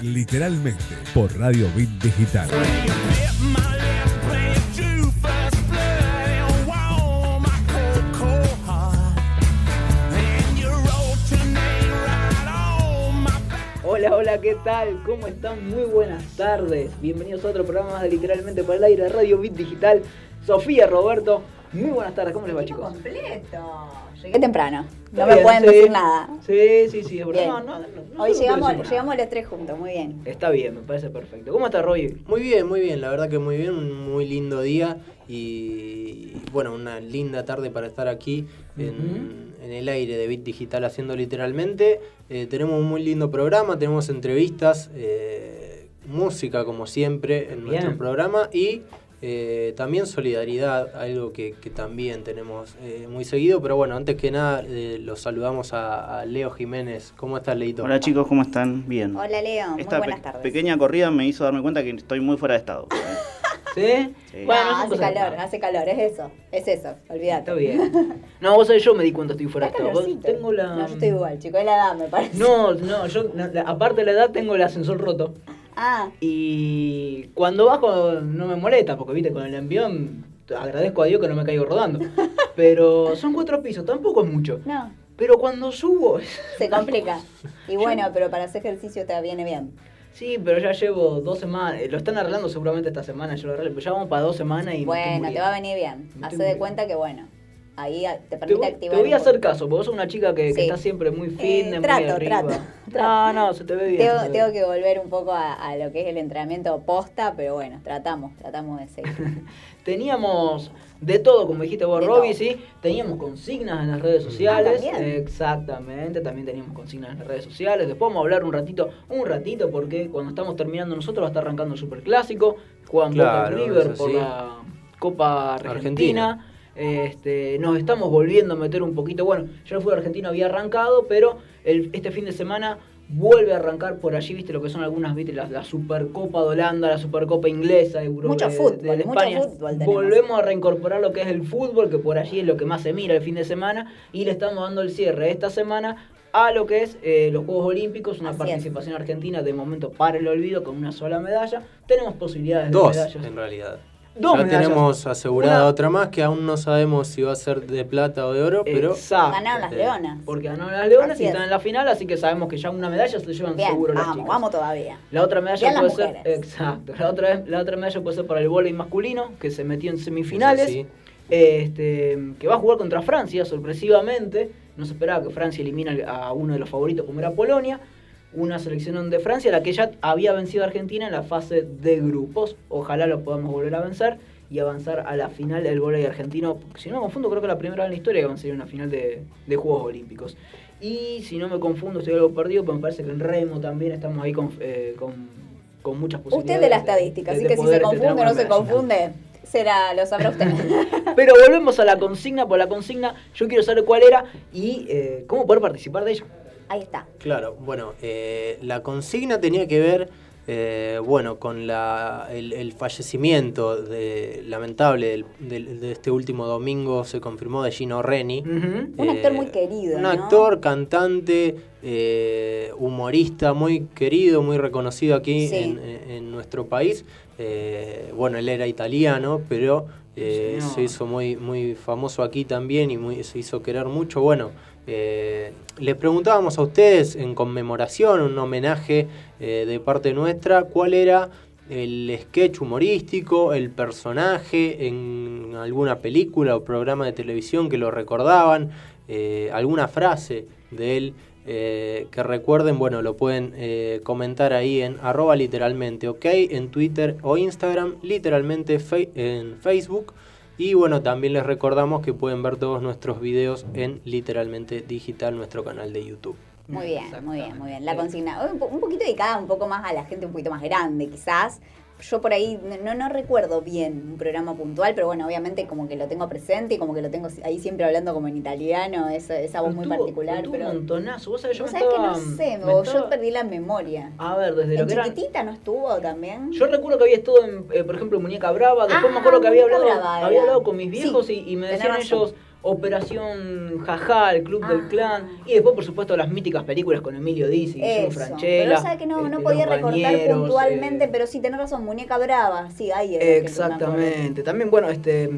literalmente por Radio Bit Digital. Hola, hola, ¿qué tal? ¿Cómo están? Muy buenas tardes. Bienvenidos a otro programa de Literalmente por el aire Radio Bit Digital. Sofía, Roberto, muy buenas tardes. ¿Cómo les va, chicos? completo. Llegué temprano. No me bien, pueden sí. decir nada. Sí, sí, sí, es verdad. No, no, no, Hoy llegamos, llegamos los tres juntos, muy bien. Está bien, me parece perfecto. ¿Cómo está Roy? Muy bien, muy bien, la verdad que muy bien, un muy lindo día y bueno, una linda tarde para estar aquí en, en el aire de Bit Digital haciendo literalmente. Eh, tenemos un muy lindo programa, tenemos entrevistas, eh, música como siempre en nuestro programa y eh, también solidaridad, algo que, que también tenemos eh, muy seguido, pero bueno, antes que nada eh, los saludamos a, a Leo Jiménez. ¿Cómo estás, Leito? Hola chicos, ¿cómo están? Bien. Hola Leo, muy Esta buenas pe- tardes. pequeña corrida me hizo darme cuenta que estoy muy fuera de estado. ¿Sí? Sí. Bueno, No, son hace cosas calor, hace calor, es eso, es eso, olvídate. Está bien. No, vos sabés, yo me di cuenta estoy fuera de estado. Tengo la... No, yo estoy igual, chico, es la edad, me parece. No, no, yo, la- aparte de la edad, tengo el ascensor roto. Ah, Y cuando bajo no me molesta, porque viste, con el envión agradezco a Dios que no me caigo rodando. Pero son cuatro pisos, tampoco es mucho. no, Pero cuando subo, se complica. Y bueno, pero para hacer ejercicio te viene bien. sí, pero ya llevo dos semanas, eh, lo están arreglando seguramente esta semana, yo lo arreglo, pero ya vamos para dos semanas y... Bueno, te va a venir bien. Hacé de cuenta que bueno, ahí te Te permite voy, activar. te voy a hacer caso, porque vos sos una chica que, que Sí. está siempre muy Eh, fitness, muy trato, arriba. trato, No, no, se te ve bien. Tengo, te que volver un poco a, a lo que es el entrenamiento posta, pero bueno, tratamos, tratamos de seguir. Teníamos de todo, como dijiste vos, Robbie, sí. Teníamos consignas en las redes sociales. Ah, ¿también? Exactamente, también teníamos consignas en las redes sociales. Después vamos a hablar un ratito, un ratito, porque cuando estamos terminando nosotros va a estar arrancando el Superclásico. Juegan Boca Claro, y River por sí. la Copa Argentina. Argentina. Este, nos estamos volviendo a meter un poquito. Bueno, ya el fútbol argentino había arrancado, pero el- este fin de semana vuelve a arrancar por allí, viste lo que son algunas, viste, la, la Supercopa de Holanda, la Supercopa inglesa, Euro, Mucho de- fútbol, de mucho España. fútbol. Volvemos a reincorporar lo que es el fútbol, que por allí es lo que más se mira el fin de semana, y le estamos dando el cierre esta semana a lo que es eh, los Juegos Olímpicos, una Así participación argentina de momento para el olvido con una sola medalla. Tenemos posibilidades de Dos, medallas. en realidad. Dos ya medallas. tenemos asegurada Una- otra más que aún no sabemos si va a ser de plata o de oro, pero Exacto. Ganaron las eh, leonas. Porque ganaron las Leonas Así y es. están en la final, así que sabemos que ya una medalla se llevan Bien, seguro las vamos, chicas. vamos todavía. La otra medalla Bien puede las ser, exacto, la otra, la otra medalla puede ser para el vóley masculino, que se metió en semifinales, sí. este, que va a jugar contra Francia, sorpresivamente, no se esperaba que Francia elimina a uno de los favoritos como era Polonia, una selección de Francia, la que ya había vencido a Argentina en la fase de grupos, ojalá lo podamos volver a vencer y avanzar a la final del vóley argentino, si no me confundo creo que es la primera vez en la historia que va a ser una final de, de Juegos Olímpicos. Y si no me confundo, estoy algo perdido, pero me parece que en remo también estamos ahí con, eh, con, con muchas posibilidades. Usted de la estadística, de- así de que si se este, confunde o no una se confunde, será, lo sabrá usted. Pero volvemos a la consigna, por la consigna yo quiero saber cuál era y eh, cómo poder participar de ella. Ahí está. Claro, bueno, eh, la consigna tenía que ver, eh, bueno, con la, el, el fallecimiento de, lamentable de este último domingo, se confirmó de Gino Reni. Un actor muy querido, Un ¿no? actor, cantante, eh, humorista muy querido, muy reconocido aquí Sí. en, en- en nuestro país. Eh, bueno, él era italiano, pero eh, se hizo muy, muy famoso aquí también y muy, se hizo querer mucho. Bueno, eh, les preguntábamos a ustedes en conmemoración, un homenaje eh, de parte nuestra, cuál era el sketch humorístico, el personaje en alguna película o programa de televisión que lo recordaban, eh, alguna frase de él que recuerden, bueno, lo pueden comentar ahí en arroba literalmente, ok, en Twitter o Instagram, literalmente en Facebook. Y bueno, también les recordamos que pueden ver todos nuestros videos en literalmente digital, nuestro canal de YouTube. Muy bien, muy bien, muy bien. La consigna, un poquito dedicada un poco más a la gente un poquito más grande, quizás. Yo por ahí no, no recuerdo bien un programa puntual, pero bueno, obviamente como que lo tengo presente y como que lo tengo ahí siempre hablando como en italiano, esa, esa voz muy Tuvo- particular. pero un montonazo. Vos sabés, yo ¿Vos me sabés estaba, que no sé? me estaba- yo perdí la memoria. A ver, desde lo ¿En que era... chiquitita no estuvo también? Yo recuerdo que había estado en, eh, por ejemplo, en Muñeca Brava, después Ah, me acuerdo que había hablado, Brava había hablado con mis Sí, viejos y, y me decían razón. Operación Jaja, el Club del Ah. Clan, y después, por supuesto, las míticas películas con Emilio Dizzi, Guillermo. Franchella. Pero sabe que no, no este, podía recortar puntualmente, eh, pero sí, tenés razón, Muñeca Brava. Sí, ahí era. Exactamente. También, bueno, este.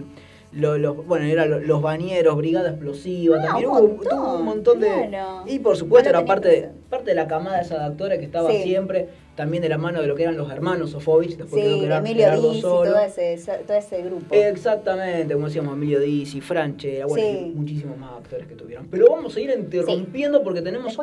lo- los- bueno, era lo- los bañeros, Brigada Explosiva, Ah, también un hubo, montón, tuvo un montón de. claro. Y por supuesto No era parte parte de la camada esa de actores que estaba Sí. siempre, también de la mano de lo que eran los hermanos Sofovich, después creo Sí, que era Emilio Gerardo Dizzi, Solo. todo ese, todo ese grupo. Exactamente, como decíamos, Emilio Dizzi, Franchella, bueno, Sí. y muchísimos más actores que tuvieron. Pero vamos a ir interrumpiendo porque tenemos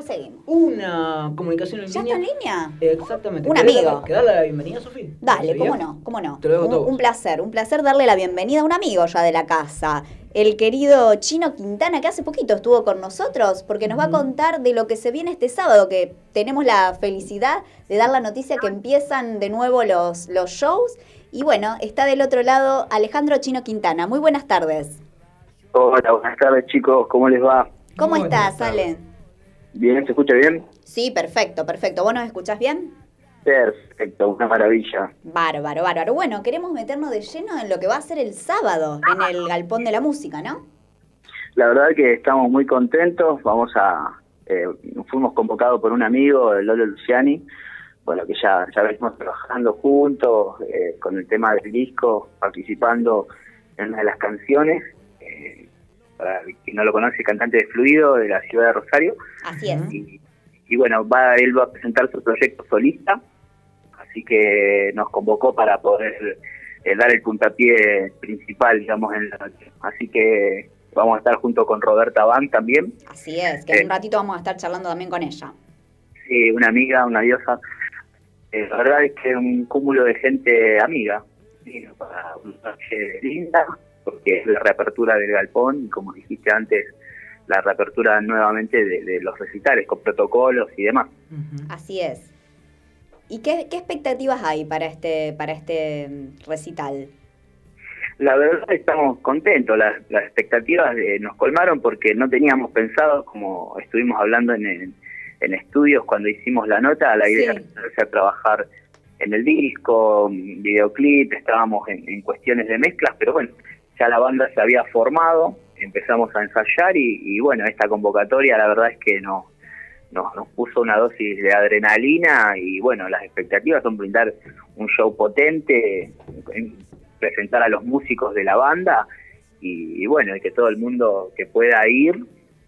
una comunicación en ¿Ya línea. está en línea? Exactamente. Un ¿Querés amigo. ¿Querés darle la bienvenida, Sofía? Dale, cómo no, cómo no. Te lo dejo un, todo. un placer, un placer darle la bienvenida a un amigo ya de la casa. El querido Chino Quintana, que hace poquito estuvo con nosotros, porque nos va a contar de lo que se viene este sábado, que tenemos la felicidad de dar la noticia que empiezan de nuevo los, los shows. Y bueno, está del otro lado Alejandro Chino Quintana. Muy buenas tardes. Hola, buenas tardes chicos, ¿cómo les va? ¿Cómo buenas estás, tardes. Ale? ¿Bien? ¿Se escucha bien? Sí, perfecto, perfecto. ¿Vos nos escuchás bien? Perfecto, una maravilla. Bárbaro, bárbaro. Bueno, queremos meternos de lleno en lo que va a ser el sábado en el Galpón de la Música, ¿no? La verdad que estamos muy contentos, vamos a... eh, fuimos convocados por un amigo, el Lolo Luciani, bueno, que ya, ya venimos trabajando juntos eh, con el tema del disco, participando en una de las canciones. eh, para quien no lo conoce, cantante de Fluido de la ciudad de Rosario. Así es. Y, y bueno, va él va a presentar su proyecto solista, así que nos convocó para poder eh, dar el puntapié principal, digamos, en la noche. Así que vamos a estar junto con Roberta Van también, Así es, que en Eh. un ratito vamos a estar charlando también con ella. sí, una amiga, una diosa. Eh, la verdad es que un cúmulo de gente amiga, vino para una noche linda, porque es la reapertura del galpón y como dijiste antes, la reapertura nuevamente de, de los recitales con protocolos y demás. Así es. ¿Y qué, qué expectativas hay para este, para este mm, recital? La verdad estamos contentos, las, las expectativas eh, nos colmaron porque no teníamos pensado, como estuvimos hablando en, en, en estudios cuando hicimos la nota, la idea Sí. de empezar a trabajar en el disco, videoclip, estábamos en, en cuestiones de mezclas, pero bueno, ya la banda se había formado, empezamos a ensayar y, y bueno, esta convocatoria la verdad es que no, nos, nos puso una dosis de adrenalina y bueno, las expectativas son brindar un show potente, en- presentar a los músicos de la banda y, y bueno, y que todo el mundo que pueda ir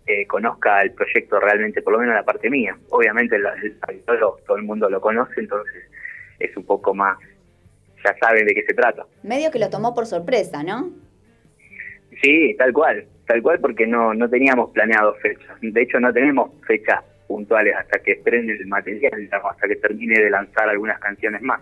eh, conozca el proyecto realmente, por lo menos la parte mía. Obviamente el, el- todo, todo el mundo lo conoce, entonces es un poco más, ya saben de qué se trata. Medio que lo tomó por sorpresa, ¿no? Sí, tal cual, tal cual porque no, no teníamos planeado fechas. De hecho, no tenemos fechas puntuales hasta que esperen el material, digamos, hasta que termine de lanzar algunas canciones más.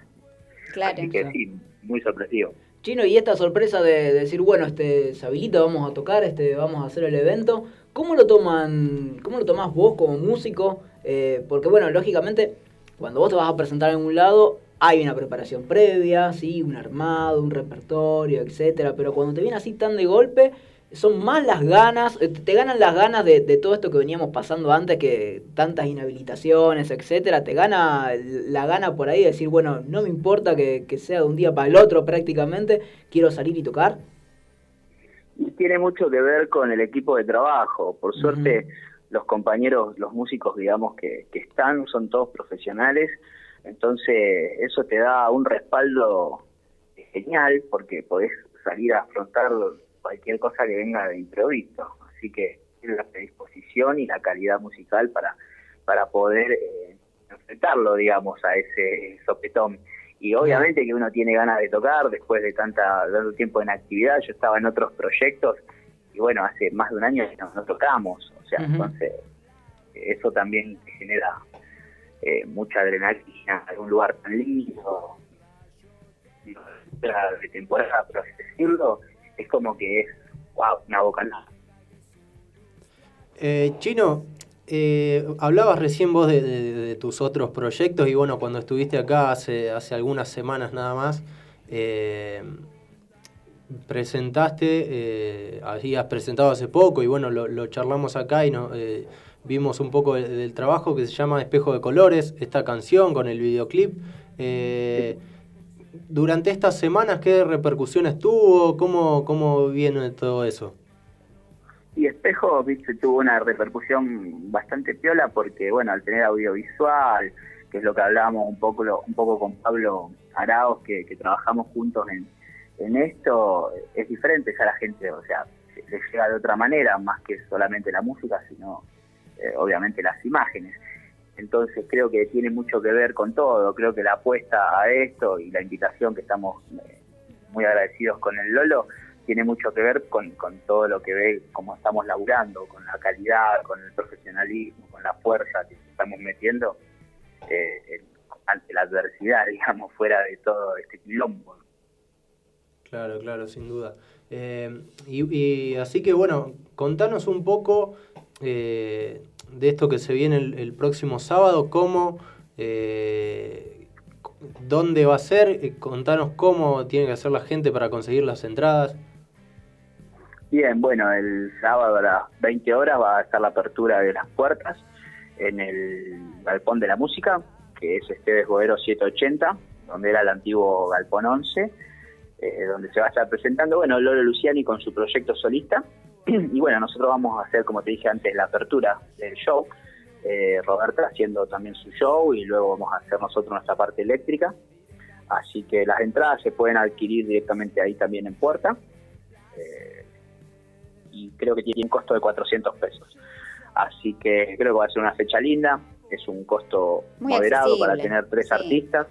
Claro. Así que sí, muy sorpresivo. Chino, y esta sorpresa de, de decir, bueno, este se habilita, vamos a tocar, este vamos a hacer el evento, ¿cómo lo toman, cómo lo tomás vos como músico? Eh, porque bueno, lógicamente, cuando vos te vas a presentar en un lado, hay una preparación previa, sí, un armado, un repertorio, etcétera, pero cuando te viene así tan de golpe, son más las ganas, eh, te ganan las ganas de, de todo esto que veníamos pasando antes, que tantas inhabilitaciones, etcétera, te gana la gana por ahí de decir, bueno, no me importa que, que sea de un día para el otro prácticamente, quiero salir y tocar. Y tiene mucho que ver con el equipo de trabajo. Por suerte, los compañeros, los músicos, digamos, que, que están, son todos profesionales. Entonces, eso te da un respaldo genial porque podés salir a afrontar cualquier cosa que venga de imprevisto. Así que tiene la predisposición y la calidad musical para, para poder eh, enfrentarlo, digamos, a ese sopetón. Y obviamente que uno tiene ganas de tocar después de tanta tanto tiempo en actividad. Yo estaba en otros proyectos y bueno, hace más de un año que no, no tocamos. O sea, entonces eso también genera eh, mucha adrenalina, algún lugar tan lindo, de temporada, por así decirlo, es como que es, wow, una bocanada. Eh, Chino, eh, hablabas recién vos de, tus otros proyectos y bueno, cuando estuviste acá hace, hace algunas semanas nada más, eh, presentaste, eh, habías presentado hace poco y bueno, lo, charlamos acá y eh, vimos un poco de- del trabajo que se llama Espejo de Colores, esta canción con el videoclip. Durante estas semanas, ¿qué repercusiones tuvo? ¿Cómo, cómo viene todo eso? espejo, viste, tuvo una repercusión bastante piola porque, bueno, al tener audiovisual, que es lo que hablábamos un poco, un poco con Pablo Araos, que, trabajamos juntos en, esto, es diferente ya la gente, o sea, se- le llega de otra manera, más que solamente la música, sino eh, obviamente las imágenes. Entonces creo que tiene mucho que ver con todo, creo que la apuesta a esto y la invitación que estamos eh, muy agradecidos con el Lolo, tiene mucho que ver con, todo lo que ve, cómo estamos laburando, con la calidad, con el profesionalismo, con la fuerza que estamos metiendo eh, ante la adversidad, digamos, fuera de todo este quilombo. Claro, claro, sin duda. Eh, y, y así que bueno, contanos un poco eh, de esto que se viene el, el próximo sábado, cómo, eh, dónde va a ser, eh, contanos cómo tiene que hacer la gente para conseguir las entradas. Bien, bueno, el sábado a las 20 horas va a estar la apertura de las puertas en el Galpón de la Música, que es Esteves Boero 780, donde era el antiguo Galpón 11, eh, donde se va a estar presentando, bueno, Lolo Luciani con su proyecto solista. Y bueno, nosotros vamos a hacer, como te dije antes, la apertura del show. Eh, Roberta haciendo también su show y luego vamos a hacer nosotros nuestra parte eléctrica. Así que las entradas se pueden adquirir directamente ahí también en puerta. Eh, y creo que tiene un costo de 400 pesos. Así que creo que va a ser una fecha linda. Es un costo Muy moderado para tener tres sí. artistas.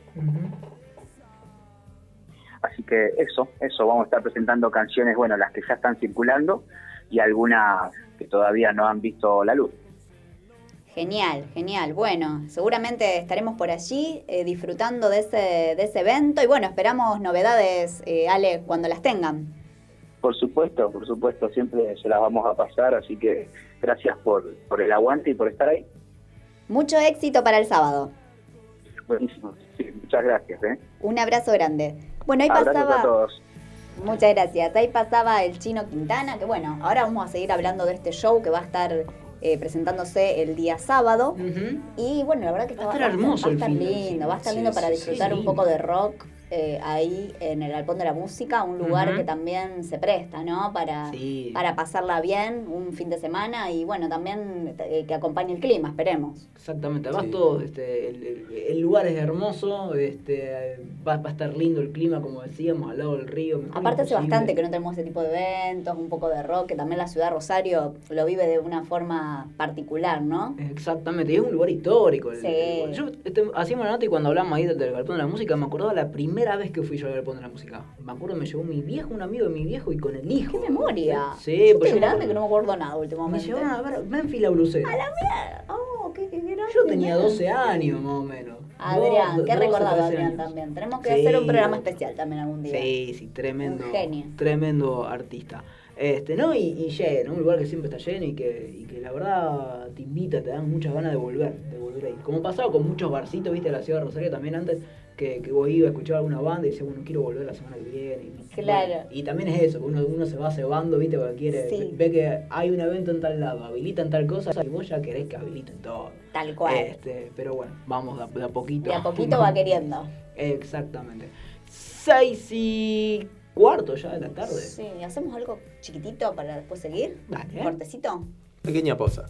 Así que eso, eso, vamos a estar presentando canciones, bueno, las que ya están circulando y algunas que todavía no han visto la luz. Genial, genial. Bueno, seguramente estaremos por allí eh, disfrutando de ese, de ese evento y bueno, esperamos novedades, eh, Ale, cuando las tengan. Por supuesto, por supuesto, siempre se las vamos a pasar, así que gracias por, por el aguante y por estar ahí. Mucho éxito para el sábado. Buenísimo, sí, muchas gracias. ¿eh? Un abrazo grande. Bueno, ahí Abrazos a todos. Muchas gracias. Ahí pasaba el chino Quintana, que bueno, ahora vamos a seguir hablando de este show que va a estar eh, presentándose el día sábado. Y bueno, la verdad que Va a está- hermoso va a el estar lindo, va a estar lindo para disfrutar un poco de rock eh, ahí en el Galpón de la Música, un lugar que también se presta, ¿no? Para, Sí. para pasarla bien un fin de semana y bueno, también eh, que acompañe el clima, esperemos. Exactamente, además Sí. todo, este, el, el- el lugar es hermoso, este, va, va a estar lindo el clima, como decíamos, al lado del río. Aparte hace bastante que no tenemos ese tipo de eventos, un poco de rock, que también la ciudad de Rosario lo vive de una forma particular, ¿no? Exactamente, y es un lugar histórico. el- Sí. el- yo este, hacíamos la nota y cuando hablamos ahí del, del Galpón de la Música, me acordaba la primera vez que fui yo al Galpón de la Música. Me acuerdo, me llevó mi viejo, un amigo de mi viejo y con el hijo. ¡Qué memoria! Sí, Yo pues yo grande que no me acuerdo nada me últimamente. llevaron a ver Memphis la Blusera. Oh, qué, qué grande, Yo tenía man. 12 años más o menos. Adrián, qué 12, recordado 13 Adrián años. también. Tenemos que Sí. hacer un programa especial también algún día. Sí, sí, tremendo. Un genio. Tremendo artista. Este, ¿no? Y, y lleno, un lugar que siempre está lleno y que, y que la verdad te invita, te dan muchas ganas de volver, de volver ahí. Como pasaba con muchos barcitos, viste, de la ciudad de Rosario también antes, que, que vos ibas a escuchar alguna banda y decías, bueno, quiero volver la semana que viene. Y, Claro. bueno, y también es eso, uno, uno se va cebando, viste, porque quiere, Sí. ve que hay un evento en tal lado, habilitan tal cosa y vos ya querés que habiliten todo. Tal cual. Este, pero bueno, vamos de a, de a poquito. De a poquito va queriendo. Exactamente. Seis y cuarto ya de la tarde. Sí, ¿hacemos algo chiquitito para después seguir? Dale. ¿Cortecito? Pequeña pausa.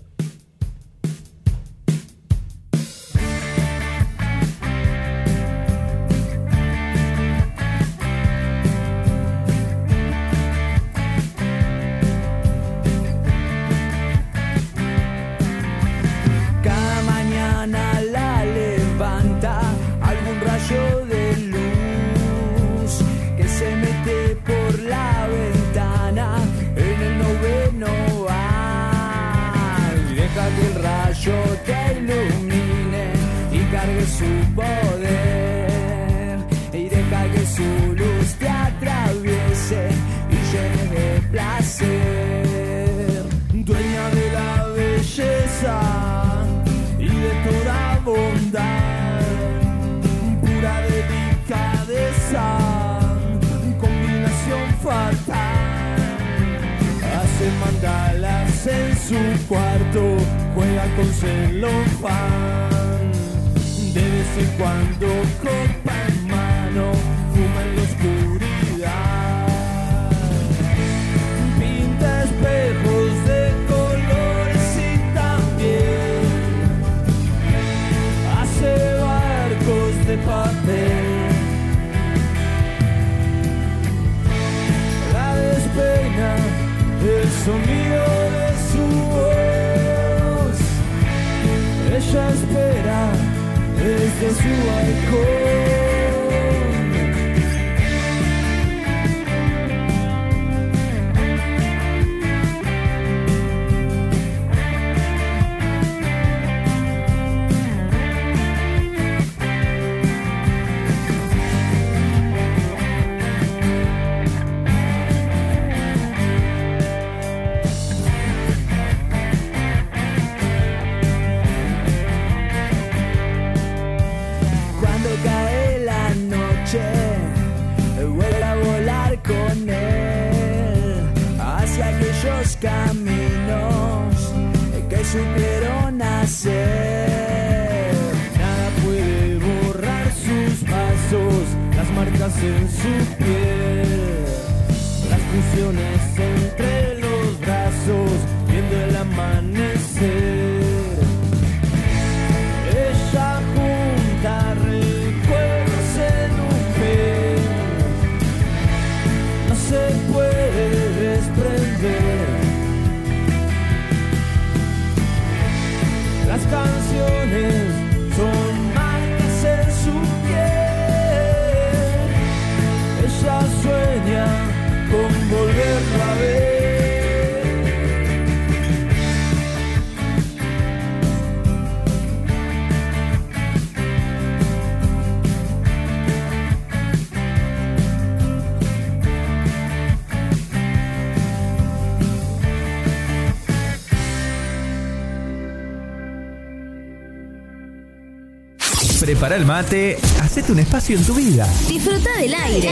Prepara el mate, hacete un espacio en tu vida. Disfruta del aire.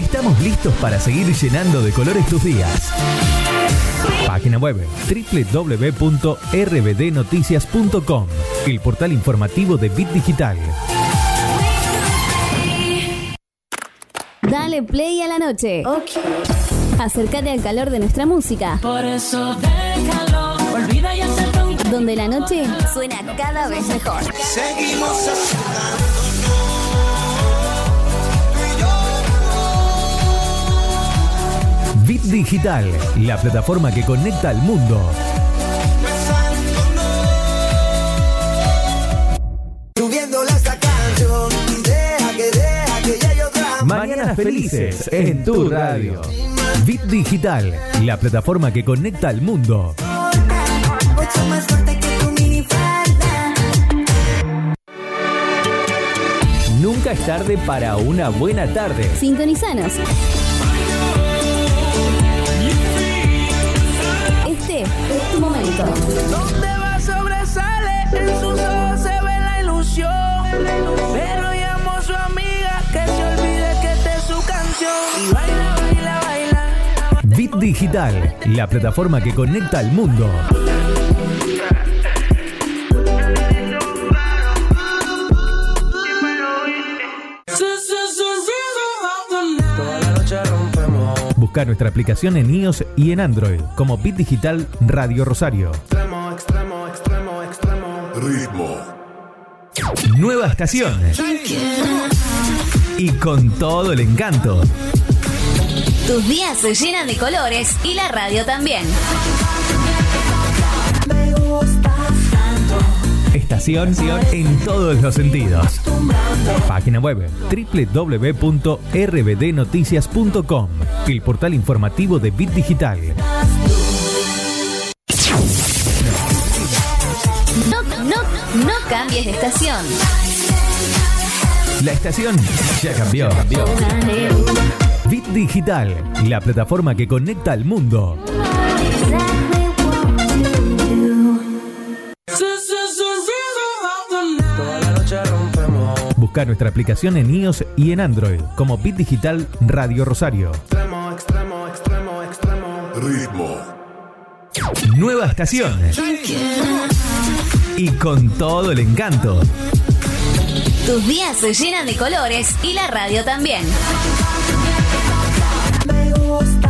Estamos listos para seguir llenando de colores tus días. Página web www.rbdnoticias.com, el portal informativo de Bit Digital. Dale play a la noche. Acércate al calor de nuestra música. Por eso déjalo, olvida y acepta un Donde la noche suena cada vez mejor. Seguimos Bit Digital, la plataforma que conecta al mundo. Mañanas felices en tu radio. Bit Digital, la plataforma que conecta al mundo. Nunca es tarde para una buena tarde. Sintonizanos. Momento. Donde va sobresale, en sus ojos se ve la ilusión. Pero llamo a su amiga que se olvide que esta es su canción. Y baila, baila, baila. Bit Digital, la plataforma que conecta al mundo. Busca nuestra aplicación en iOS y en Android como Bit Digital Radio Rosario. Extremo, extremo, extremo, extremo. Ritmo. Nueva estación. Y con todo el encanto. Tus días se llenan de colores y la radio también. Estación en todos los sentidos. Página web www.rbdnoticias.com, el portal informativo de Bit Digital. No, no, no cambies de estación. La estación ya cambió. Bit Digital, la plataforma que conecta al mundo. Busca nuestra aplicación en iOS y en Android como Bit Digital Radio Rosario. Extremo, extremo, extremo, extremo. Ritmo. Nueva estación. Y con todo el encanto. Tus días se llenan de colores y la radio también. Me gustas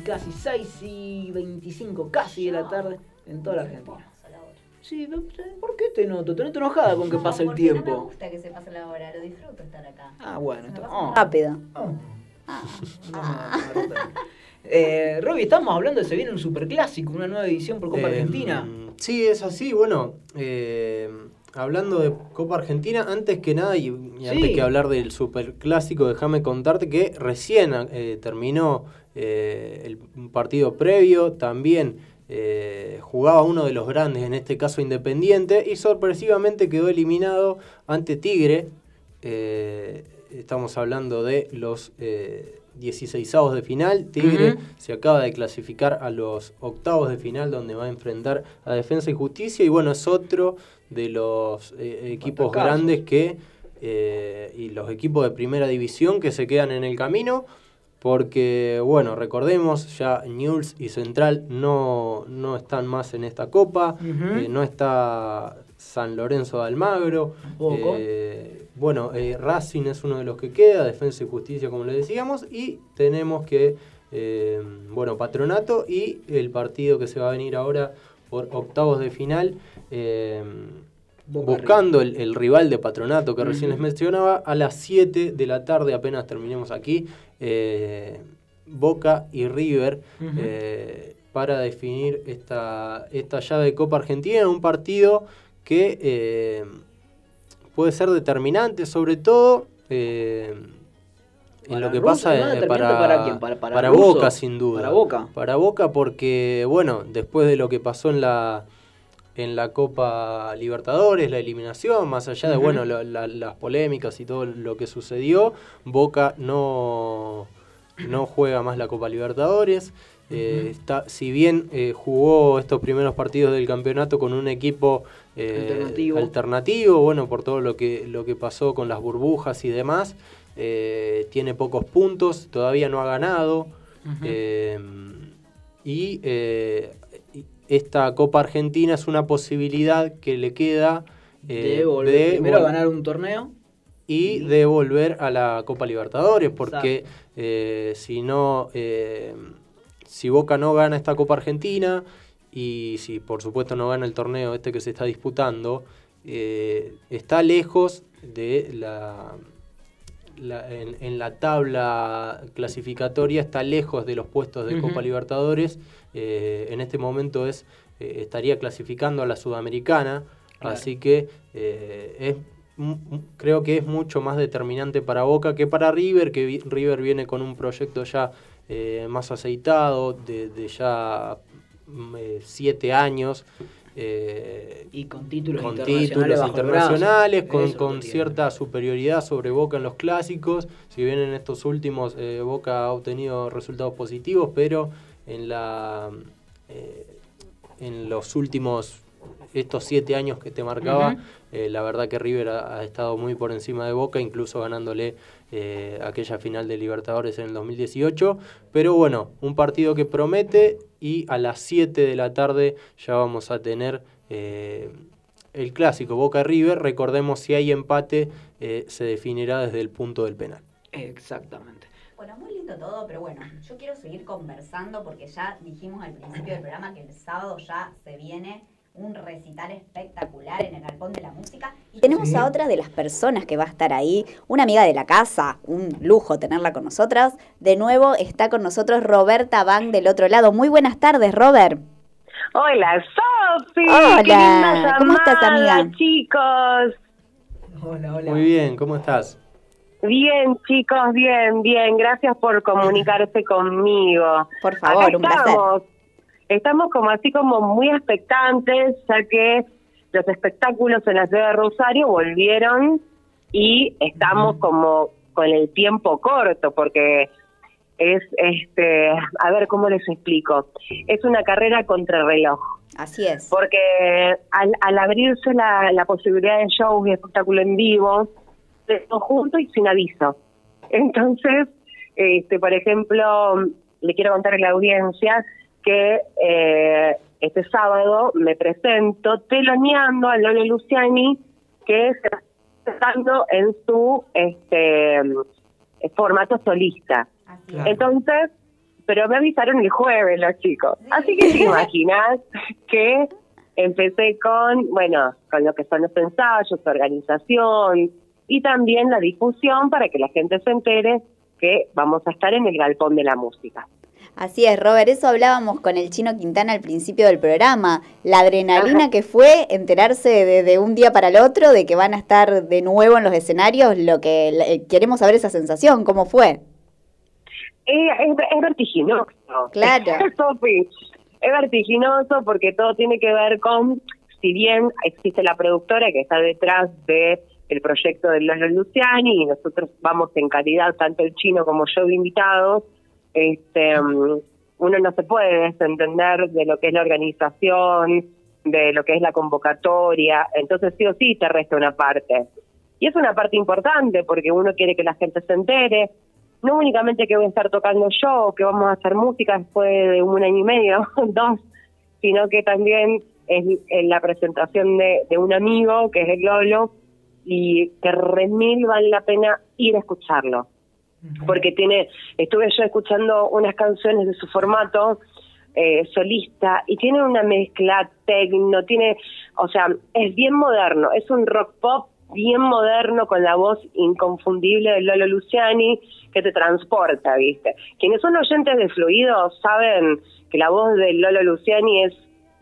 Casi, casi 6 y 25, casi de la tarde en toda la Argentina. Sí, ¿por qué te noto? Te noto enojada con que pasa el Porque No me tiempo. gusta que se pase la hora, lo disfruto estar acá. Ah, bueno, está. oh. Rápido. Eh, Robbie, estamos hablando de se viene un superclásico, una nueva edición por Copa Eh, Argentina. Sí, es así. Bueno, eh, hablando de Copa Argentina, antes que nada y, y antes que hablar del superclásico, déjame contarte que recién eh, terminó eh, el partido previo. También eh, jugaba uno de los grandes, en este caso Independiente, y sorpresivamente quedó eliminado ante Tigre. Estamos hablando de los eh, 16avos de final. Tigre se acaba de clasificar a los octavos de final donde va a enfrentar a Defensa y Justicia y bueno, es otro de los eh, equipos grandes que eh, y los equipos de primera división que se quedan en el camino porque bueno, recordemos ya Newell's y Central no, no están más en esta copa, eh, no está San Lorenzo de Almagro, bueno, Racing es uno de los que queda, Defensa y Justicia, como le decíamos, y tenemos que, bueno, Patronato y el partido que se va a venir ahora por octavos de final, eh, Boca buscando el, el rival de Patronato que recién les mencionaba, a las 7 de la tarde, apenas terminemos aquí, eh, Boca y River. Eh, para definir esta, esta llave de Copa Argentina en un partido que eh, puede ser determinante, sobre todo eh, en Para lo que pasa eh, para, para quién, para- para Boca, sin duda. Para Boca. Para Boca porque, bueno, después de lo que pasó en la en la Copa Libertadores, la eliminación, más allá de bueno la- la- las polémicas y todo lo que sucedió, Boca no, no juega más la Copa Libertadores. Eh, está, si bien eh, jugó estos primeros partidos del campeonato con un equipo eh, Alternativo. alternativo, bueno, por todo lo que, lo que pasó con las burbujas y demás, eh, tiene pocos puntos, todavía no ha ganado. Eh, y eh, y esta Copa Argentina es una posibilidad que le queda de volver de primero vol- ganar un torneo. y de volver a la Copa Libertadores, porque eh, si no, eh, si Boca no gana esta Copa Argentina y si por supuesto no gana el torneo este que se está disputando, eh, está lejos de la, la- en, en la tabla clasificatoria, está lejos de los puestos de. Copa Libertadores. eh, en este momento es eh, estaría clasificando a la Sudamericana. Así que eh, es, creo que es mucho más determinante para Boca que para River, que River viene con un proyecto ya más aceitado, de, de ya mm, siete años. Eh, Y con títulos con internacionales títulos internacionales, con, cierta superioridad sobre Boca en los clásicos. Si bien en estos últimos eh, Boca ha obtenido resultados positivos, pero en la eh, en los últimos estos siete años que te marcaba, eh, la verdad que River ha, ha estado muy por encima de Boca, incluso ganándole eh, aquella final de Libertadores en el 2018. Pero bueno, un partido que promete y a las 7 de la tarde ya vamos a tener eh, el clásico Boca River. Recordemos, si hay empate, eh, se definirá desde el punto del penal. Exactamente. Bueno, muy lindo todo, pero bueno, yo quiero seguir conversando porque ya dijimos al principio del programa que el sábado ya se viene un recital espectacular en el Galpón de la Música. Y tenemos Sí. a otra de las personas que va a estar ahí, una amiga de la casa, un lujo tenerla con nosotras. De nuevo está con nosotros Roberta Van del otro lado. Muy buenas tardes, Robert. Hola, Sofi. Hola, Qué linda ¿cómo estás, amiga? chicos. Hola, hola. Muy bien, ¿cómo estás? Bien, chicos, bien, bien. Gracias por comunicarse conmigo. Por favor, Acá un placer. Estamos. Como así como muy expectantes, ya que los espectáculos en la ciudad de Rosario volvieron y estamos como con el tiempo corto, porque es, este, a ver cómo les explico. Es una carrera contra reloj. Así es. porque al, al abrirse la, la posibilidad de shows y espectáculo en vivo, de conjunto y sin aviso. Entonces, este, por ejemplo, le quiero contar a la audiencia que eh, este sábado me presento teloneando a Lolo Luciani, que se está presentando en su este formato solista. Claro. Entonces, pero me avisaron el jueves los chicos. Así que te imaginas que empecé con, bueno, con lo que son los ensayos, organización y también la difusión para que la gente se entere que vamos a estar en el galpón de la música. Así es, Robert, eso hablábamos con el chino Quintana al principio del programa, la adrenalina que fue enterarse de, de un día para el otro de que van a estar de nuevo en los escenarios, lo que eh, queremos saber esa sensación, ¿cómo fue? Es, es, es vertiginoso. Claro. Es vertiginoso porque todo tiene que ver con, si bien existe la productora que está detrás de el proyecto de Lolo Luciani y nosotros vamos en calidad, tanto el chino como yo, de invitados, este, um, uno no se puede desentender de lo que es la organización, de lo que es la convocatoria, entonces sí o sí te resta una parte. Y es una parte importante porque uno quiere que la gente se entere, no únicamente que voy a estar tocando yo, que vamos a hacer música después de un año y medio, dos, sino que también es, es la presentación de, de un amigo, que es el Lolo, y que remil vale la pena ir a escucharlo. Porque tiene, estuve yo escuchando unas canciones de su formato eh, solista y tiene una mezcla tecno, tiene, o sea, es bien moderno, es un rock pop bien moderno con la voz inconfundible de Lolo Luciani que te transporta, ¿viste? Quienes son oyentes de Fluido saben que la voz de Lolo Luciani es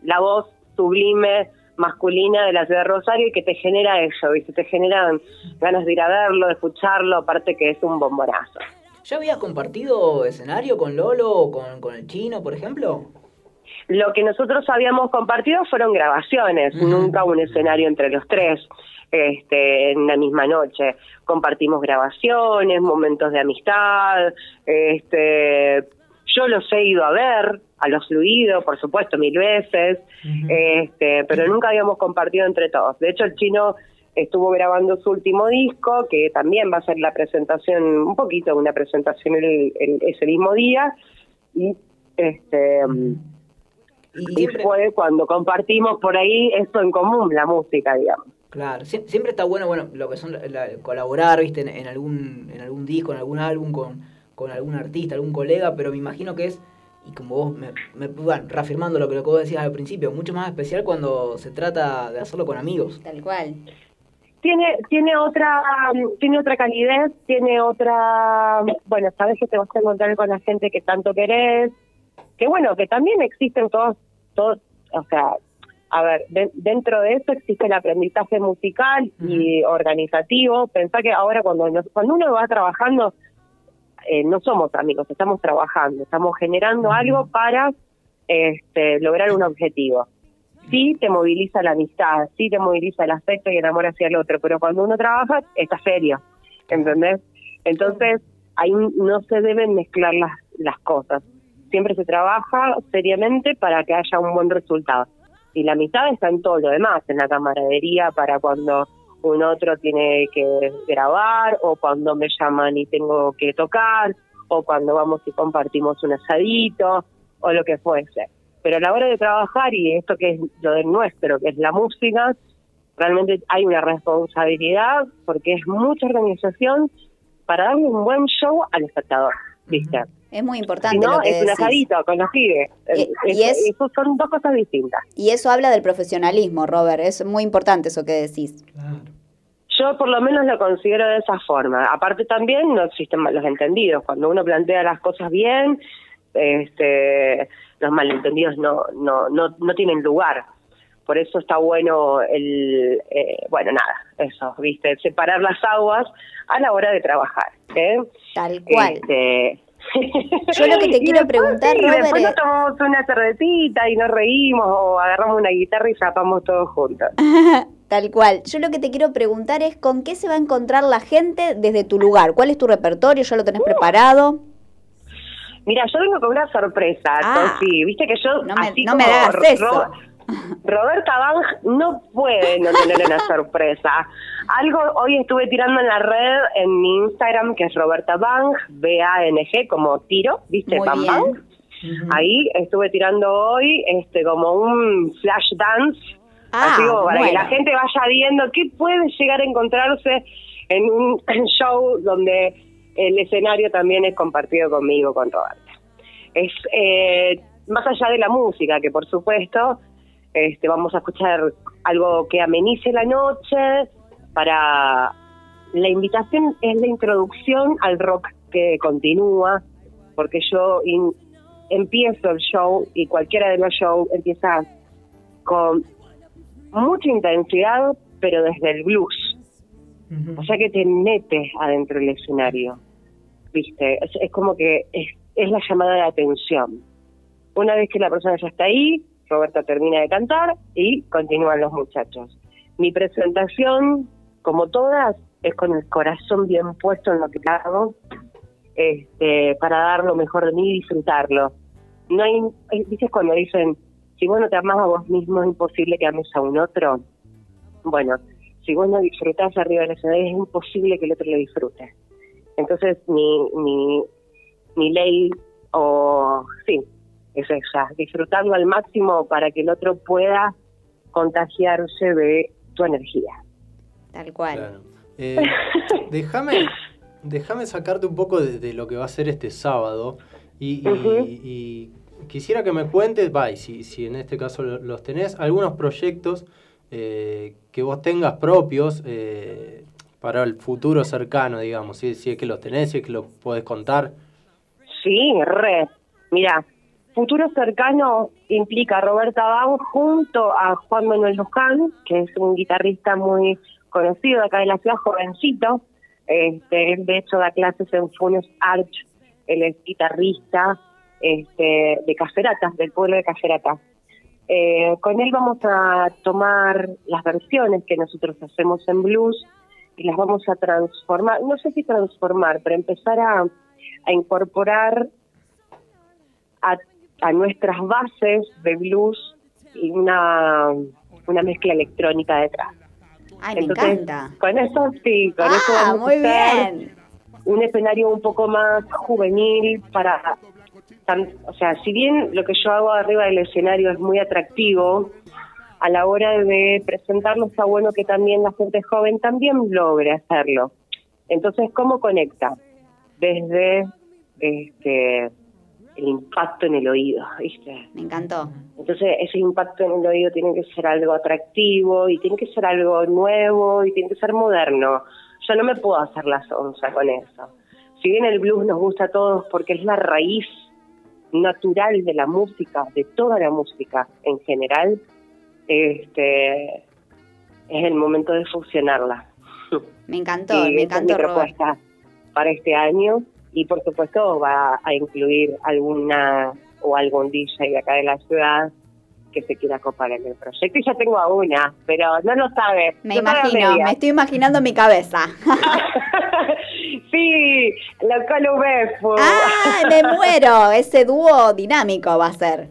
la voz sublime masculina de la ciudad de Rosario y que te genera eso, ¿viste? Te generan ganas de ir a verlo, de escucharlo, aparte que es un bombonazo. ¿Ya habías compartido escenario con Lolo o con, con el chino, por ejemplo? Lo que nosotros habíamos compartido fueron grabaciones, nunca un escenario entre los tres este, en la misma noche. Compartimos grabaciones, momentos de amistad, este, yo los he ido a ver, a los fluidos, por supuesto, mil veces, este, pero nunca habíamos compartido entre todos. De hecho, el chino estuvo grabando su último disco, que también va a ser la presentación, un poquito una presentación el- el- ese mismo día, y este y fue cuando compartimos por ahí esto en común, la música, digamos. Claro, Sie- siempre está bueno, bueno, lo que son la- la- colaborar, viste, en, en algún, en algún disco, en algún álbum con, con algún artista, algún colega, pero me imagino que es, y como vos, me, me- bueno, reafirmando lo que, lo que vos decías al principio, mucho más especial cuando se trata de hacerlo con amigos. Tal cual. Tiene, tiene otra, um, tiene otra calidez, tiene otra, bueno, sabes que te vas a encontrar con la gente que tanto querés, que bueno, que también existen todos, todos, o sea, a ver, de- dentro de eso existe el aprendizaje musical y organizativo. Pensá que ahora cuando, nos- cuando uno va trabajando, eh, no somos amigos, estamos trabajando, estamos generando algo para este, lograr un objetivo. Sí te moviliza la amistad, sí te moviliza el afecto y el amor hacia el otro, pero cuando uno trabaja, está serio, ¿entendés? Entonces, ahí no se deben mezclar las, las cosas. Siempre se trabaja seriamente para que haya un buen resultado. Y la amistad está en todo lo demás, en la camaradería para cuando un otro tiene que grabar, o cuando me llaman y tengo que tocar, o cuando vamos y compartimos un asadito, o lo que fuese. Pero a la hora de trabajar, y esto que es lo de nuestro, que es la música, realmente hay una responsabilidad porque es mucha organización para darle un buen show al espectador, ¿viste? Es muy Si importante no, lo que es un asadito con los pibes. Y- y Eso- es- eso son dos cosas distintas. Y eso habla del profesionalismo, Robert. Es muy importante eso que decís. Yo por lo menos lo considero de esa forma. Aparte también no existen malos entendidos. Cuando uno plantea las cosas bien, este, los malentendidos no, no, no, no tienen lugar. Por eso está bueno el, eh, bueno, nada, eso, viste, separar las aguas a la hora de trabajar. ¿eh? Tal cual. Este, Yo lo que te quiero después, preguntar, sí, Robert, Después es- nos tomamos una cervecita y nos reímos o agarramos una guitarra y zapamos todos juntos. Tal cual. Yo lo que te quiero preguntar es con qué se va a encontrar la gente desde tu lugar. ¿Cuál es tu repertorio? ¿Ya lo tenés preparado? Mira, yo vengo con una sorpresa, Ah. sí, viste que yo No me- así no me como hagas eso. Ro- Roberta Bang no puede no tener una sorpresa. Algo hoy estuve tirando en la red en mi Instagram que es Roberta Bang, B A N G como tiro, ¿viste? Muy Bang bien. Bang. Ahí estuve tirando hoy este como un flash dance Ah, Así como para que bueno. la gente vaya viendo qué puede llegar a encontrarse en un show donde el escenario también es compartido conmigo, con Roberta. Es eh, más allá de la música, que por supuesto este, vamos a escuchar algo que amenice la noche. Para la invitación es la introducción al rock que continúa, porque yo in- empiezo el show y cualquiera de los shows empieza con mucha intensidad, pero desde el blues. O sea que te metes adentro del escenario, ¿viste? Es, es como que es, es la llamada de atención. Una vez que la persona ya está ahí, Roberta termina de cantar y continúan los muchachos. Mi presentación, como todas, es con el corazón bien puesto en lo que hago, este, para dar lo mejor de mí y disfrutarlo. No hay, eh, ¿viste cuando dicen, si vos no te amás a vos mismo es imposible que ames a un otro? Bueno, si vos no disfrutás arriba del escenario es imposible que el otro lo disfrute. Entonces mi, mi, mi ley, o sí, es esa, disfrutarlo al máximo para que el otro pueda contagiarse de tu energía. Tal cual. Claro. Eh, déjame, déjame sacarte un poco de, de lo que va a ser este sábado y, y quisiera que me cuentes, y si, si en este caso lo- los tenés, algunos proyectos eh, que vos tengas propios eh, para el futuro cercano, digamos, si, si es que los tenés, si es que los podés contar. Sí, re. Mira, futuro cercano implica a Roberta Bau junto a Juan Manuel Luján, que es un guitarrista muy conocido acá de la ciudad, jovencito. Este, de hecho da clases en Funes Arch, él es guitarrista este, de Caseratas, del pueblo de Caseratas. Eh, con él vamos a tomar las versiones que nosotros hacemos en blues y las vamos a transformar, no sé si transformar, pero empezar a, a incorporar a, a nuestras bases de blues y una, una mezcla electrónica detrás. Ay, me Entonces, encanta. Con eso sí, con eso Ah, vamos a muy hacer bien. un escenario un poco más juvenil para tan- o sea si bien lo que yo hago arriba del escenario es muy atractivo a la hora de presentarlo está bueno que también la gente joven también logre hacerlo entonces cómo conecta desde este el impacto en el oído viste Me encantó. entonces ese impacto en el oído tiene que ser algo atractivo y tiene que ser algo nuevo y tiene que ser moderno. Yo no me puedo hacer la sonza con eso. Si bien el blues nos gusta a todos porque es la raíz natural de la música, de toda la música en general, este, es el momento de fusionarla. Me encantó, Y me es encantó, mi Robert. propuesta para este año y por supuesto va a incluir alguna o algún DJ de acá de la ciudad que se quiera copar en el proyecto. Y ya tengo a una, pero no lo sabe. Me imagino, me estoy imaginando mi cabeza. Sí, la Colo Befu. ¡Ah, me muero! Ese dúo dinámico va a ser.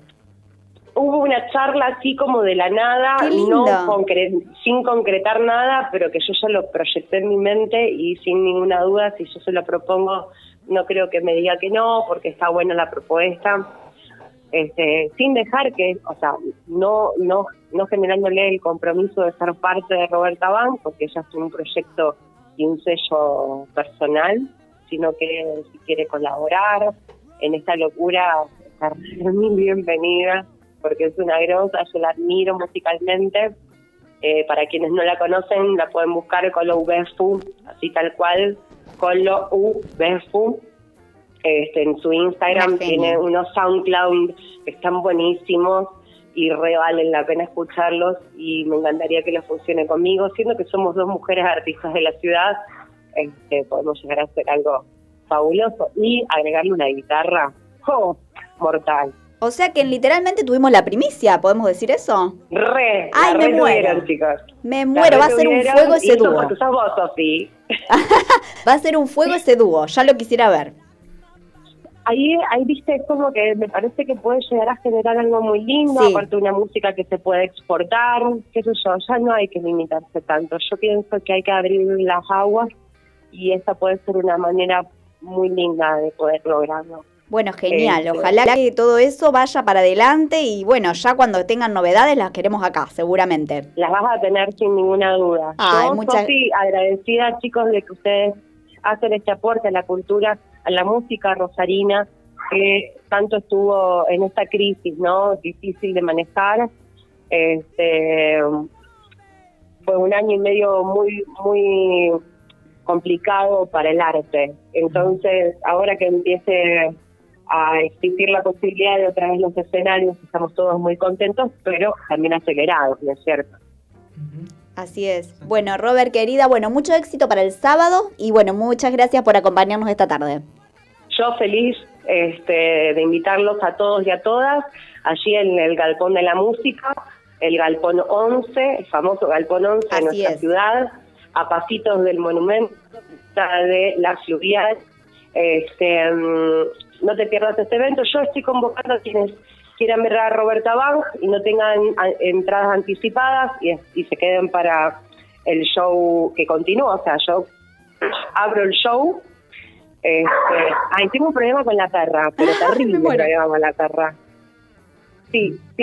Hubo una charla así como de la nada, no concre- sin concretar nada, pero que yo ya lo proyecté en mi mente y sin ninguna duda, si yo se lo propongo, no creo que me diga que no, porque está buena la propuesta. Este, sin dejar que, o sea, no, no, no generándole el compromiso de ser parte de Roberta Bank, porque ella es un proyecto y un sello personal, sino que si quiere colaborar en esta locura, está muy bienvenida, porque es una grosa, yo la admiro musicalmente. Eh, para quienes no la conocen, la pueden buscar Colo Ubefu, así tal cual, Colo Ubefu. Este, en su Instagram tiene unos SoundCloud que están buenísimos y re valen la pena escucharlos y me encantaría que lo funcione conmigo, siendo que somos dos mujeres artistas de la ciudad, este, podemos llegar a hacer algo fabuloso y agregarle una guitarra, ¡oh! mortal. O sea que literalmente tuvimos la primicia, ¿podemos decir eso? Re, Ay, me muero. chicos. Me muero, va a ser un fuego ese dúo. Va a ser un fuego ese dúo, ya lo quisiera ver. Ahí, ahí viste, es como que me parece que puede llegar a generar algo muy lindo, Sí. aparte una música que se puede exportar, qué sé yo, ya no hay que limitarse tanto. Yo pienso que hay que abrir las aguas y esa puede ser una manera muy linda de poder lograrlo. Bueno, genial. Este. Ojalá que todo eso vaya para adelante y bueno, ya cuando tengan novedades las queremos acá, seguramente. Las vas a tener sin ninguna duda. Ay, Yo, muchas- Sofi, agradecida, chicos, de que ustedes hacen este aporte a la cultura, a la música rosarina, que tanto estuvo en esta crisis, ¿no? Difícil de manejar. Este, fue un año y medio muy, muy complicado para el arte. Entonces, ahora que empiece a existir la posibilidad de otra vez los escenarios, estamos todos muy contentos, pero también acelerados, ¿no es cierto? Así es. Bueno, Robert, querida, bueno, mucho éxito para el sábado y bueno, muchas gracias por acompañarnos esta tarde. Yo feliz este, de invitarlos a todos y a todas allí en el Galpón de la Música, el Galpón 11, el famoso Galpón 11 de nuestra es. ciudad, a pasitos del monumento de la fluvial. Este, mm, no te pierdas este evento. Yo estoy convocando a quienes quieran ver a Roberta Bank y no tengan a- entradas anticipadas y, y se queden para el show que continúa. O sea, yo abro el show. Este, ay, tengo un problema con la perra, pero terrible problema con la perra. Sí, sí.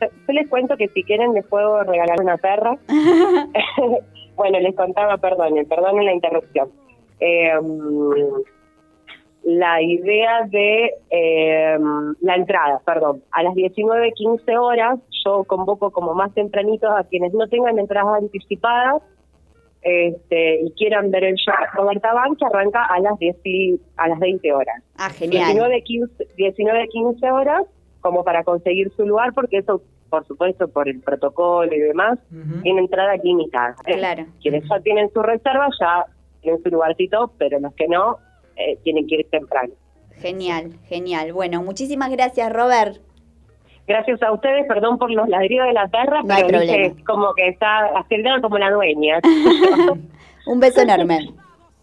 Yo les cuento que si quieren les puedo regalar una perra. bueno, les contaba, perdonen, perdonen la interrupción. Eh, la idea de eh, la entrada, perdón, a las 19.15 horas yo convoco como más tempranitos a quienes no tengan entradas anticipadas este, y quieran ver el show de Roberta Ban, que arranca a las 10 y- a las 20 horas. Ah, genial. 19.15 19.15 horas como para conseguir su lugar, porque eso, por supuesto, por el protocolo y demás, tiene entrada limitada. ¿eh? Claro. Quienes ya tienen su reserva ya tienen su lugarcito, pero los que no, eh, tienen que ir temprano. Genial, genial. Bueno, muchísimas gracias, Robert. Gracias a ustedes, perdón por los ladridos de la perra, No pero es como que está acelerada como la dueña. Un beso enorme.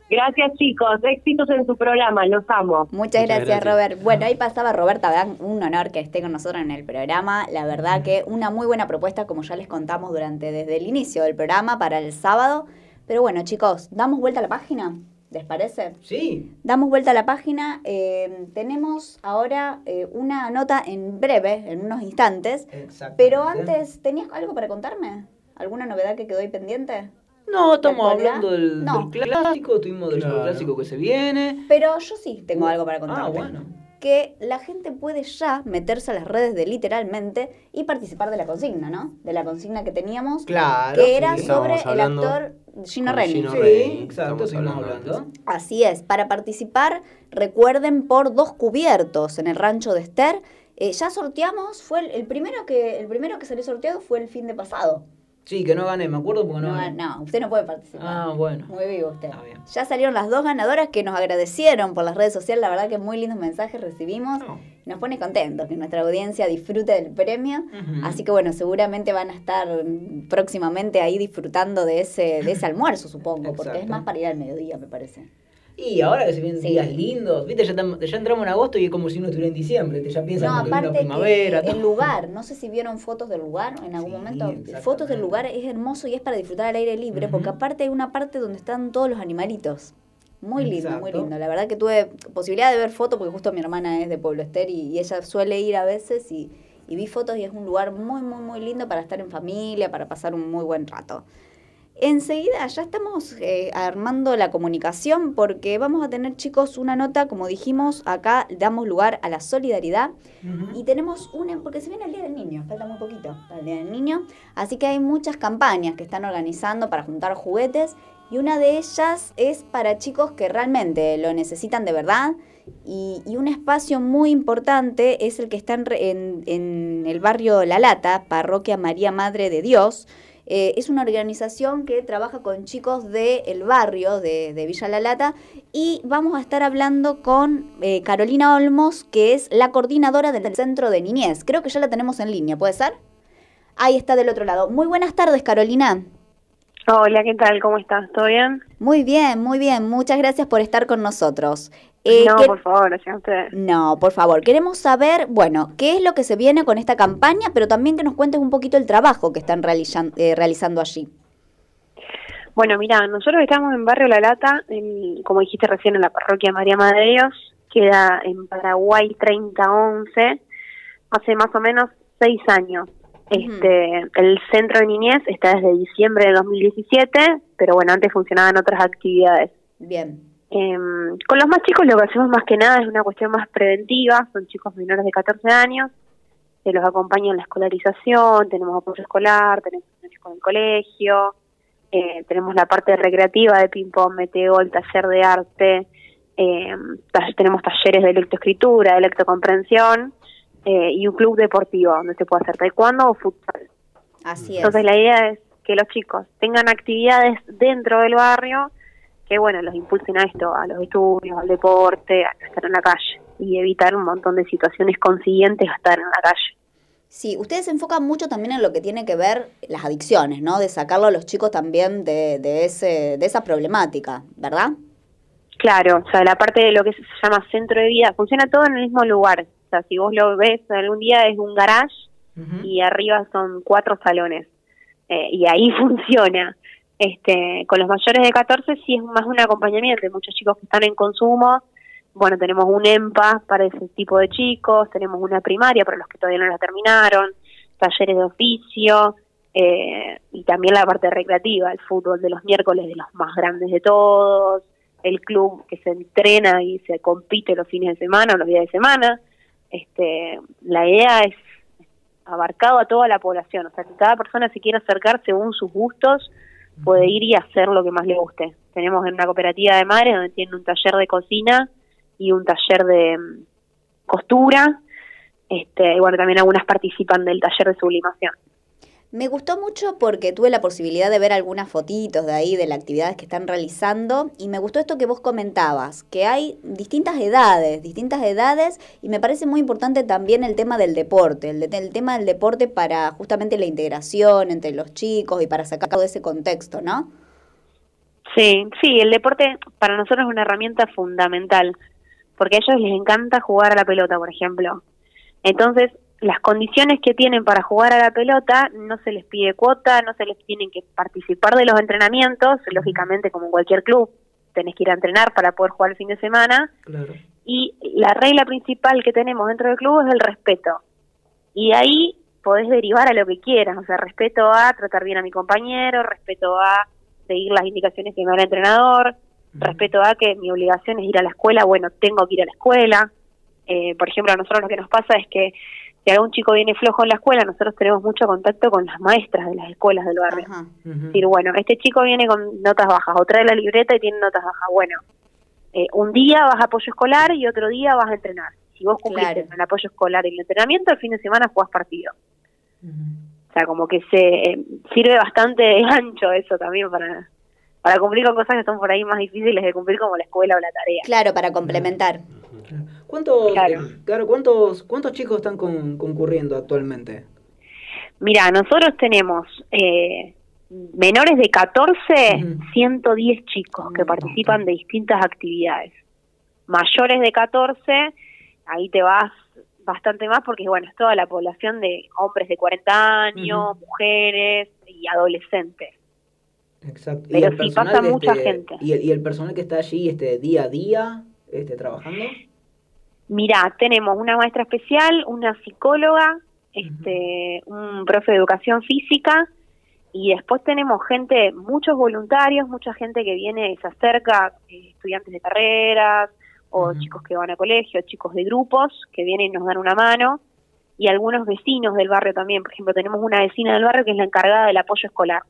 Gracias chicos, éxitos en su programa, los amo. Muchas, gracias, Robert. Bueno, ahí pasaba Roberta, ¿verdad? un honor que esté con nosotros en el programa. La verdad que una muy buena propuesta, como ya les contamos durante desde el inicio del programa para el sábado. Pero bueno, chicos, ¿damos vuelta a la página? ¿Les parece? Sí. Damos vuelta a la página. eh, tenemos ahora eh, una nota en breve, en unos instantes. Pero antes, ¿tenías algo para contarme? ¿Alguna novedad que quedó ahí pendiente? No, estamos hablando del, No. del clásico, estuvimos del Claro. clásico que se viene. Pero yo sí tengo algo para contarte. Ah, bueno. Que la gente puede ya meterse a las redes de literalmente y participar de la consigna, ¿no? De la consigna que teníamos. Claro, Que era sí. sobre el actor Gino con Reni. Gino Sí, Reni, exacto, estamos seguimos hablando. Así es, para participar recuerden por dos cubiertos en el rancho de Esther Eh, ya sorteamos, fue el, el primero que el primero que salió sorteado fue el fin de pasado. Sí, que no gané, me acuerdo porque no, No, gané. no, usted no puede participar. Ah, bueno. Muy vivo usted. Bien. Ya salieron las dos ganadoras que nos agradecieron por las redes sociales. La verdad que muy lindos mensajes recibimos. Nos pone contentos que nuestra audiencia disfrute del premio. Así que bueno, seguramente van a estar próximamente ahí disfrutando de ese, de ese almuerzo, supongo. Porque es más para ir al mediodía, me parece. Y ahora que se vienen Sí. días lindos, viste, ya, tam- ya entramos en agosto y es como si uno estuviera en diciembre, te ya piensas No, como que vino aparte primavera. que el lugar, no sé si vieron fotos del lugar en algún Sí, momento. Fotos del lugar es hermoso y es para disfrutar al aire libre, porque aparte hay una parte donde están todos los animalitos. Muy lindo, muy lindo. La verdad que tuve posibilidad de ver fotos porque justo mi hermana es de Pueblo Ester y, y ella suele ir a veces y, y vi fotos y es un lugar muy, muy, muy lindo para estar en familia, para pasar un muy buen rato. Enseguida ya estamos eh, armando la comunicación porque vamos a tener chicos una nota, como dijimos, acá damos lugar a la solidaridad y tenemos una, porque se viene el Día del Niño, falta muy poquito para el Día del Niño, así que hay muchas campañas que están organizando para juntar juguetes y una de ellas es para chicos que realmente lo necesitan de verdad y, un espacio muy importante es el que está en, el barrio La Lata, Parroquia María Madre de Dios. Eh, es una organización que trabaja con chicos del barrio de, de Villa La Lata y vamos a estar hablando con eh, Carolina Olmos, que es la coordinadora del Centro de Niñez. Creo que ya la tenemos en línea, ¿puede ser? Ahí está del otro lado. Muy buenas tardes, Carolina. Hola, ¿qué tal? ¿Cómo estás? ¿Todo bien? Muy bien, muy bien. Muchas gracias por estar con nosotros. Eh, no, que- por favor, gracias a ustedes. No, por favor, queremos saber, bueno, qué es lo que se viene con esta campaña, pero también que nos cuentes un poquito el trabajo que están eh, realizando allí. Bueno, mira, nosotros estamos en Barrio La Lata, en- como dijiste recién, en la parroquia María Madre de Dios, queda en Paraguay 3011, hace más o menos seis años. Este, el centro de niñez está desde diciembre de 2017, pero bueno, antes funcionaban otras actividades. Bien. Em, con los más chicos lo que hacemos más que nada es una cuestión más preventiva, son chicos menores de 14 años, se los acompaña en la escolarización, tenemos apoyo escolar, tenemos con el colegio, eh, tenemos la parte recreativa de ping-pong, meteo, el taller de arte, eh, ta- tenemos talleres de lectoescritura, de lectocomprensión eh, y un club deportivo donde se puede hacer taekwondo o futsal. Así es. Entonces la idea es que los chicos tengan actividades dentro del barrio que, bueno, los impulsen a esto, a los estudios, al deporte, a estar en la calle y evitar un montón de situaciones consiguientes a estar en la calle. Sí, ustedes se enfocan mucho también en lo que tiene que ver las adicciones, ¿no? De sacarlo a los chicos también de, de, ese, de esa problemática, ¿verdad? Claro, o sea, la parte de lo que se llama centro de vida, funciona todo en el mismo lugar. O sea, si vos lo ves algún día es un garage y arriba son cuatro salones. Eh, y ahí funciona. Este, con los mayores de 14 sí es más un acompañamiento. Hay muchos chicos que están en consumo. Bueno, tenemos un EMPA para ese tipo de chicos, tenemos una primaria para los que todavía no la terminaron, talleres de oficio eh, y también la parte recreativa, el fútbol de los miércoles de los más grandes de todos, el club que se entrena y se compite los fines de semana o los días de semana. Este, la idea es abarcado a toda la población, o sea, que cada persona si quiere acercar según sus gustos puede ir y hacer lo que más le guste. Tenemos en una cooperativa de madres donde tienen un taller de cocina y un taller de mm, costura, este, y bueno, también algunas participan del taller de sublimación. Me gustó mucho porque tuve la posibilidad de ver algunas fotitos de ahí, de las actividades que están realizando, y me gustó esto que vos comentabas, que hay distintas edades, distintas edades, y me parece muy importante también el tema del deporte, el, el tema del deporte para justamente la integración entre los chicos y para sacar todo ese contexto, ¿no? Sí, sí, el deporte para nosotros es una herramienta fundamental, porque a ellos les encanta jugar a la pelota, por ejemplo. Entonces, las condiciones que tienen para jugar a la pelota no se les pide cuota, no se les tienen que participar de los entrenamientos, lógicamente como en cualquier club tenés que ir a entrenar para poder jugar el fin de semana, Claro. y la regla principal que tenemos dentro del club es el respeto. Y de ahí podés derivar a lo que quieras, o sea, respeto a tratar bien a mi compañero, respeto a seguir las indicaciones que me da el entrenador, respeto a que mi obligación es ir a la escuela, bueno, tengo que ir a la escuela. Eh, por ejemplo, a nosotros lo que nos pasa es que si algún chico viene flojo en la escuela, nosotros tenemos mucho contacto con las maestras de las escuelas del barrio. Es decir, bueno, este chico viene con notas bajas, o trae la libreta y tiene notas bajas. Bueno, eh, un día vas a apoyo escolar y otro día vas a entrenar. Si vos cumplís Claro. con el apoyo escolar y el entrenamiento, el fin de semana jugás partido. O sea, como que se eh, sirve bastante de gancho eso también para, para cumplir con cosas que son por ahí más difíciles de cumplir como la escuela o la tarea. Claro, para complementar. ¿Cuántos, Claro. eh, claro, ¿cuántos, cuántos chicos están con- concurriendo actualmente? Mira, nosotros tenemos eh, menores de 14, 110 chicos que participan de distintas actividades. Mayores de 14, ahí te vas bastante más porque, bueno, es toda la población de hombres de 40 años, mujeres y adolescentes. Exacto. Pero el sí, pasa mucha este- gente. ¿y el, y el personal que está allí este día a día este, trabajando? Mira, tenemos una maestra especial, una psicóloga, este, un profe de educación física y después tenemos gente, muchos voluntarios, mucha gente que viene y se acerca, eh, estudiantes de carreras o chicos que van a colegio, chicos de grupos que vienen y nos dan una mano y algunos vecinos del barrio también. Por ejemplo, tenemos una vecina del barrio que es la encargada del apoyo escolar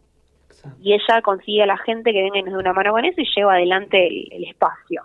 y ella consigue a la gente que venga y nos dé una mano con eso y lleva adelante el, el espacio.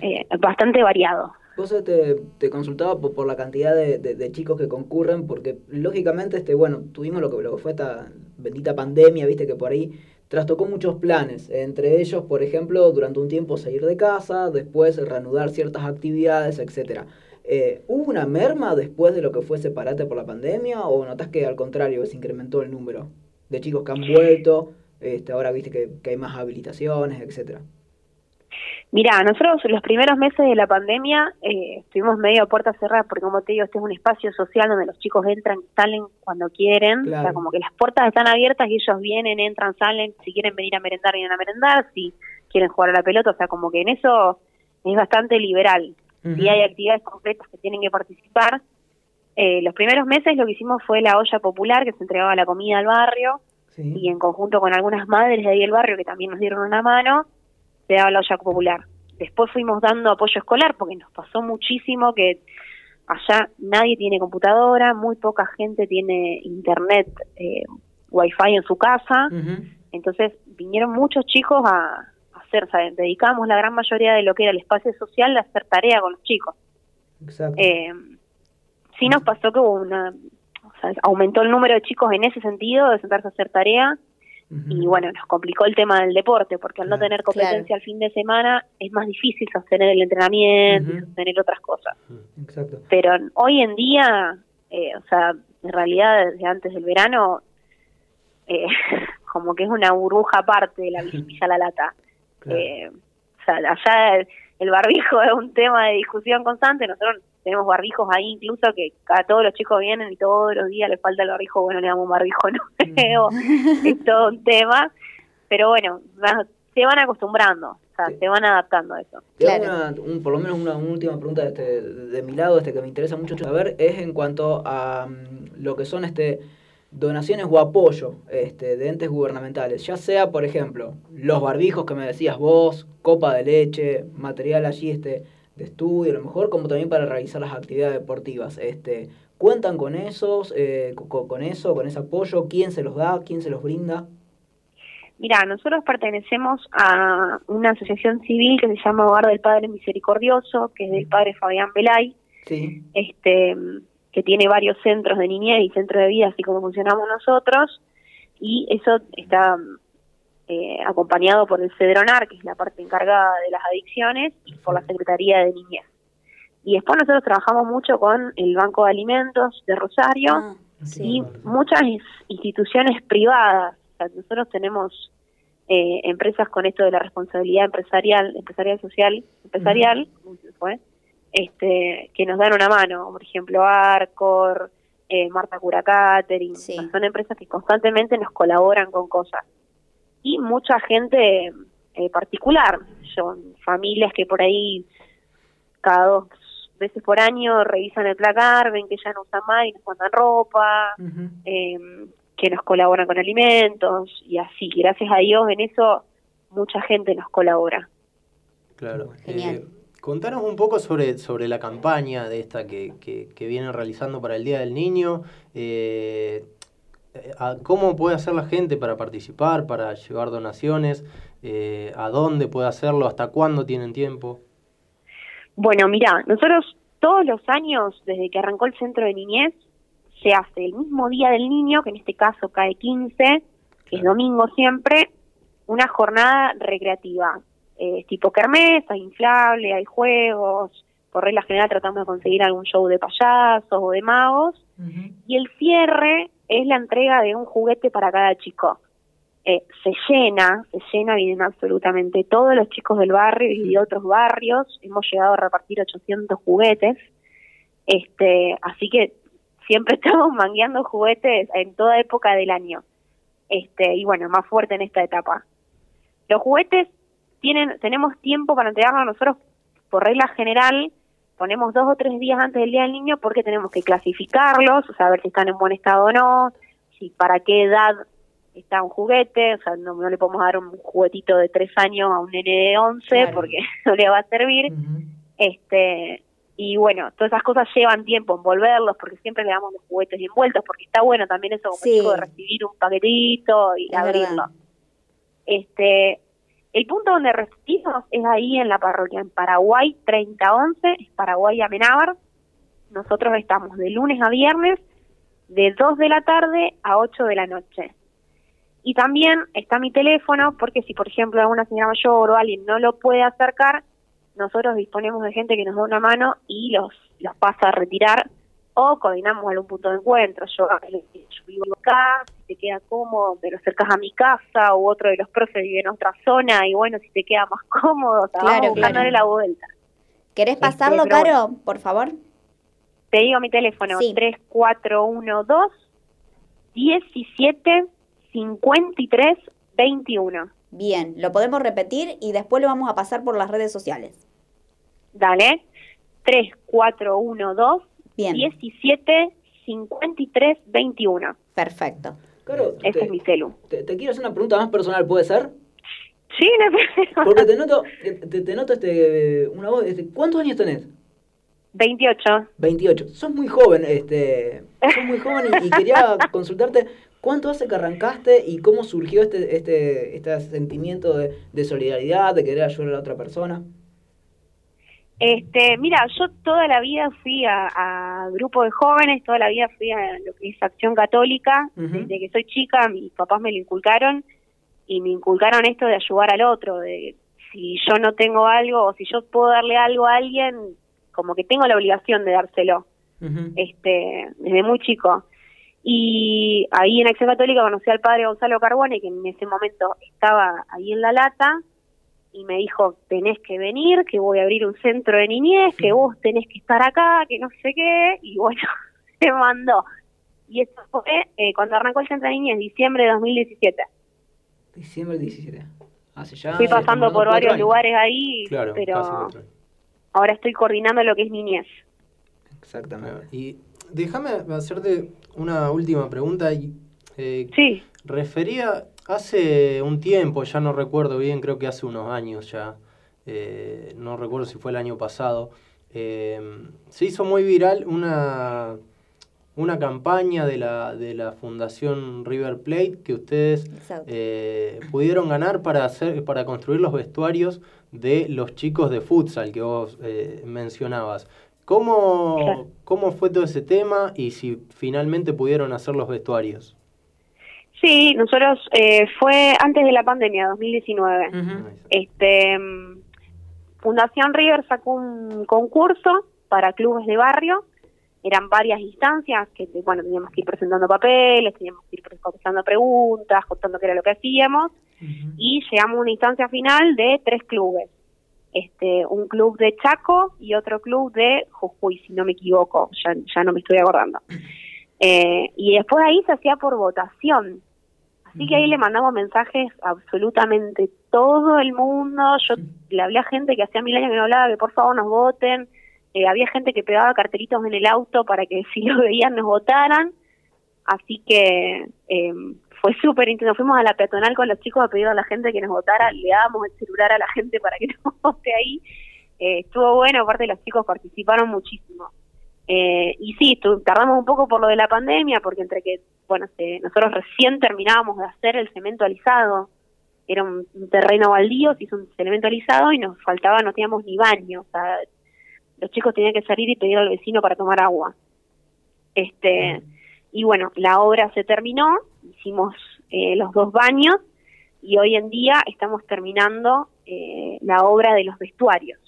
Eh, bastante variado. Vos te, te consultaba por, por la cantidad de, de- de chicos que concurren, porque lógicamente, este, bueno, tuvimos lo que, lo que fue esta bendita pandemia, viste que por ahí trastocó muchos planes, entre ellos, por ejemplo, durante un tiempo salir de casa, después reanudar ciertas actividades, etcétera. Eh, ¿Hubo una merma después de lo que fue separate por la pandemia o notás que al contrario se incrementó el número de chicos que han vuelto? Este, ahora viste que, que hay más habilitaciones, etcétera. Mira, nosotros los primeros meses de la pandemia eh, estuvimos medio a puertas cerradas porque como te digo, este es un espacio social donde los chicos entran, salen cuando quieren, o sea, como que las puertas están abiertas y ellos vienen, entran, salen, si quieren venir a merendar, vienen a merendar, si quieren jugar a la pelota, o sea, como que en eso es bastante liberal. Si hay actividades concretas que tienen que participar. Eh, los primeros meses lo que hicimos fue la olla popular, que se entregaba la comida al barrio, y en conjunto con algunas madres de ahí del barrio que también nos dieron una mano, se daba la olla popular. Después fuimos dando apoyo escolar porque nos pasó muchísimo que allá nadie tiene computadora, muy poca gente tiene internet, eh, wifi en su casa, entonces vinieron muchos chicos a, a hacer, sea, dedicamos la gran mayoría de lo que era el espacio social a hacer tarea con los chicos. Exacto. Eh, sí nos pasó que hubo una, o sea, aumentó el número de chicos en ese sentido de sentarse a hacer tarea y bueno, nos complicó el tema del deporte porque al no tener competencia al fin de semana es más difícil sostener el entrenamiento y sostener otras cosas. Exacto. Pero hoy en día, eh, o sea, en realidad desde antes del verano, eh, como que es una burbuja aparte de la Villa La Lata. Eh, o sea, allá el, el barbijo es un tema de discusión constante. Nosotros tenemos barbijos ahí incluso que cada todos los chicos vienen y todos los días les falta el barbijo. Bueno, le damos un barbijo nuevo. es todo un tema. Pero bueno, se van acostumbrando, o sea, se van adaptando a eso. Hago una- un- por lo menos una, una última pregunta de, este, de mi lado, este que me interesa mucho saber, es en cuanto a mm, lo que son este donaciones o apoyo este, de entes gubernamentales, ya sea, por ejemplo, los barbijos que me decías vos, copa de leche, material allí este, de estudio, a lo mejor como también para realizar las actividades deportivas. Este, ¿Cuentan con esos, eh, co- con eso, con ese apoyo? ¿Quién se los da? ¿Quién se los brinda? Mira, nosotros pertenecemos a una asociación civil que se llama Hogar del Padre Misericordioso, que es del padre Fabián Belay, Sí. este, que tiene varios centros de niñez y centros de vida, así como funcionamos nosotros, y eso está eh, acompañado por el CEDRONAR, que es la parte encargada de las adicciones, y por la Secretaría de Niñez. Y después nosotros trabajamos mucho con el Banco de Alimentos de Rosario y muchas ins- instituciones privadas. O sea, nosotros tenemos eh, empresas con esto de la responsabilidad empresarial, empresarial social, empresarial, este, que nos dan una mano, por ejemplo Arcor, eh, Marta Cura Catering, son empresas que constantemente nos colaboran con cosas. Y mucha gente eh, particular, son familias que por ahí cada dos veces por año revisan el placar, ven que ya no usan más y nos mandan ropa, eh, que nos colaboran con alimentos y así. Gracias a Dios en eso mucha gente nos colabora. Claro. Genial. Eh, contanos un poco sobre, sobre la campaña de esta que, que, que vienen realizando para el Día del Niño. Eh, ¿Cómo puede hacer la gente para participar, para llevar donaciones? Eh, ¿A dónde puede hacerlo? ¿Hasta cuándo tienen tiempo? Bueno, mira, nosotros todos los años, desde que arrancó el centro de niñez, se hace el mismo día del niño, que en este caso cae 15, que es domingo siempre, una jornada recreativa. Eh, tipo kermés, hay inflable, hay juegos, por regla general tratamos de conseguir algún show de payasos o de magos, y el cierre es la entrega de un juguete para cada chico. Eh, se llena, se llena, vienen absolutamente todos los chicos del barrio y de otros barrios, hemos llegado a repartir 800 juguetes, este, así que siempre estamos mangueando juguetes en toda época del año, este, y bueno, más fuerte en esta etapa. Los juguetes tienen, tenemos tiempo para entregarlos nosotros, por regla general, ponemos dos o tres días antes del Día del Niño porque tenemos que clasificarlos, o saber si están en buen estado o no, si para qué edad está un juguete, o sea, no, no le podemos dar un juguetito de tres años a un nene de 11 porque no le va a servir. este Y bueno, todas esas cosas llevan tiempo envolverlos porque siempre le damos los juguetes envueltos porque está bueno también eso como Sí. de recibir un paquetito y Es abrirlo. verdad. Este, el punto donde recibimos es ahí en la parroquia, en Paraguay 3011, es Paraguay Amenábar. Nosotros estamos de lunes a viernes, de 2 de la tarde a 8 de la noche. Y también está mi teléfono, porque si por ejemplo alguna señora mayor o alguien no lo puede acercar, nosotros disponemos de gente que nos da una mano y los, los pasa a retirar o coordinamos algún punto de encuentro. Yo, yo vivo acá, te queda cómodo, te lo acercas a mi casa, u otro de los profes vive en otra zona, y bueno, si te queda más cómodo, sea, Claro, vamos buscándole claro. la vuelta. ¿Querés Este, pasarlo, pero Caro, por favor? Te digo mi teléfono, 3412 17 53 21. Bien, lo podemos repetir y después lo vamos a pasar por las redes sociales. Dale, 3412 Bien. 17 53 21. Perfecto. Claro, Ese te, es mi celu. te- te quiero hacer una pregunta más personal, ¿puede ser? Sí, no problema. Porque te noto, te, te noto este, una voz, este, ¿cuántos años tenés? 28. 28. Sos muy joven, este, sos muy joven y, y quería consultarte cuánto hace que arrancaste y cómo surgió este, este, este sentimiento de, de solidaridad, de querer ayudar a la otra persona. Este, mira, yo toda la vida fui a, a grupo de jóvenes, toda la vida fui a lo que es acción católica, desde que soy chica, mis papás me lo inculcaron y me inculcaron esto de ayudar al otro, de si yo no tengo algo o si yo puedo darle algo a alguien, como que tengo la obligación de dárselo, este, desde muy chico. Y ahí en Acción Católica conocí al padre Gonzalo Carbone, que en ese momento estaba ahí en La Lata, y me dijo, tenés que venir, que voy a abrir un centro de niñez, que vos tenés que estar acá, que no sé qué, y bueno, se mandó. Y eso fue eh, cuando arrancó el centro de niñez, diciembre de 2017. Diciembre del 17. Hace ya. Fui pasando por varios años. lugares ahí, Claro, pero ahora estoy coordinando lo que es niñez. Exactamente. Y déjame hacerte una última pregunta. Y, eh, sí. Refería hace un tiempo, ya no recuerdo bien, creo que hace unos años ya, eh, no recuerdo si fue el año pasado, eh, se hizo muy viral una, una campaña de la, de la Fundación River Plate que ustedes eh, pudieron ganar para, hacer, para construir los vestuarios de los chicos de futsal que vos eh, mencionabas. ¿Cómo. ¿Cómo fue todo ese tema y si finalmente pudieron hacer los vestuarios? Sí, nosotros eh, fue antes de la pandemia, 2019. Este mm, Fundación River sacó un concurso para clubes de barrio. Eran varias instancias que bueno teníamos que ir presentando papeles, teníamos que ir contestando preguntas, contando qué era lo que hacíamos y llegamos a una instancia final de tres clubes. Este, un club de Chaco y otro club de Jujuy, si no me equivoco, ya, ya no me estoy acordando. Eh, y después ahí se hacía por votación. Así que ahí le mandamos mensajes a absolutamente todo el mundo. Yo le hablé a gente que hacía mil años que no hablaba, que por favor nos voten. Eh, había gente que pegaba cartelitos en el auto para que si lo veían nos votaran. Así que eh, fue súper intenso. Fuimos a la peatonal con los chicos a pedir a la gente que nos votara. Le dábamos el celular a la gente para que nos vote ahí. Eh, estuvo bueno, aparte los chicos participaron muchísimo. Eh, y sí, tardamos un poco por lo de la pandemia, porque entre que, bueno, se- nosotros recién terminábamos de hacer el cemento alisado, era un, un terreno baldío, se hizo un cemento alisado y nos faltaba, no teníamos ni baño, o sea, los chicos tenían que salir y pedir al vecino para tomar agua. Este, y bueno, la obra se terminó, hicimos eh, los dos baños y hoy en día estamos terminando eh, la obra de los vestuarios.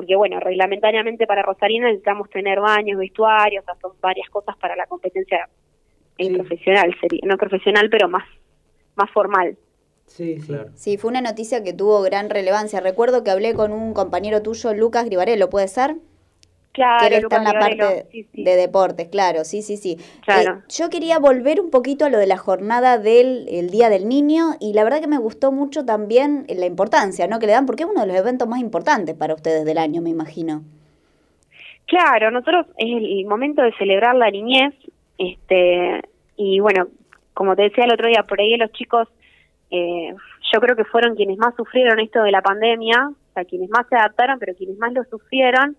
Porque bueno, reglamentariamente para Rosarina necesitamos tener baños, vestuarios, o sea, son varias cosas para la competencia eh, profesional, sería, no profesional, pero más, más formal. Sí, sí. Sí, fue una noticia que tuvo gran relevancia. Recuerdo que hablé con un compañero tuyo, Lucas Gribarello, ¿puede ser? Claro, que él está en la parte Gribarello, sí, sí. de deportes, claro, sí, sí, sí. Claro. Eh, yo quería volver un poquito a lo de la jornada del el Día del Niño y la verdad que me gustó mucho también la importancia ¿no? que le dan, porque es uno de los eventos más importantes para ustedes del año, me imagino. Claro, nosotros es el momento de celebrar la niñez, este, y bueno, como te decía el otro día, por ahí los chicos, eh, yo creo que fueron quienes más sufrieron esto de la pandemia, o sea, quienes más se adaptaron, pero quienes más lo sufrieron.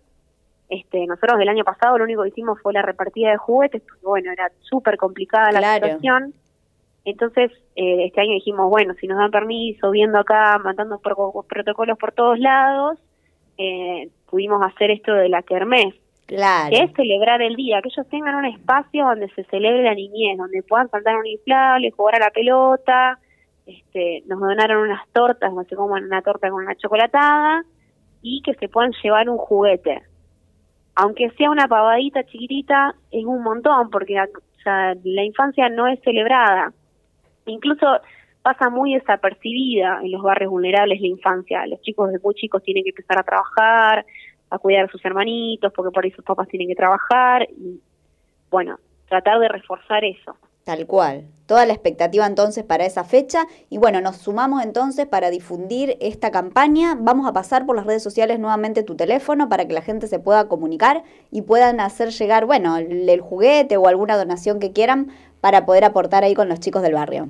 Este, nosotros del año pasado lo único que hicimos fue la repartida de juguetes, porque bueno, era súper complicada la situación. Entonces, eh, este año dijimos, bueno, si nos dan permiso, viendo acá, mandando pro- protocolos por todos lados, eh, pudimos hacer esto de la kermés, Claro. que es celebrar el día, que ellos tengan un espacio donde se celebre la niñez, donde puedan saltar un inflable, jugar a la pelota, este, nos donaron unas tortas, no sé cómo, una torta con una chocolatada, y que se puedan llevar un juguete. Aunque sea una pavadita chiquitita, es un montón, porque la infancia no es celebrada. Incluso pasa muy desapercibida en los barrios vulnerables la infancia. Los chicos de muy chicos tienen que empezar a trabajar, a cuidar a sus hermanitos, porque por ahí sus papás tienen que trabajar. Y bueno, tratar de reforzar eso. Tal cual. Toda la expectativa entonces para esa fecha. Y bueno, nos sumamos entonces para difundir esta campaña. Vamos a pasar por las redes sociales nuevamente tu teléfono para que la gente se pueda comunicar y puedan hacer llegar, bueno, el, el juguete o alguna donación que quieran para poder aportar ahí con los chicos del barrio.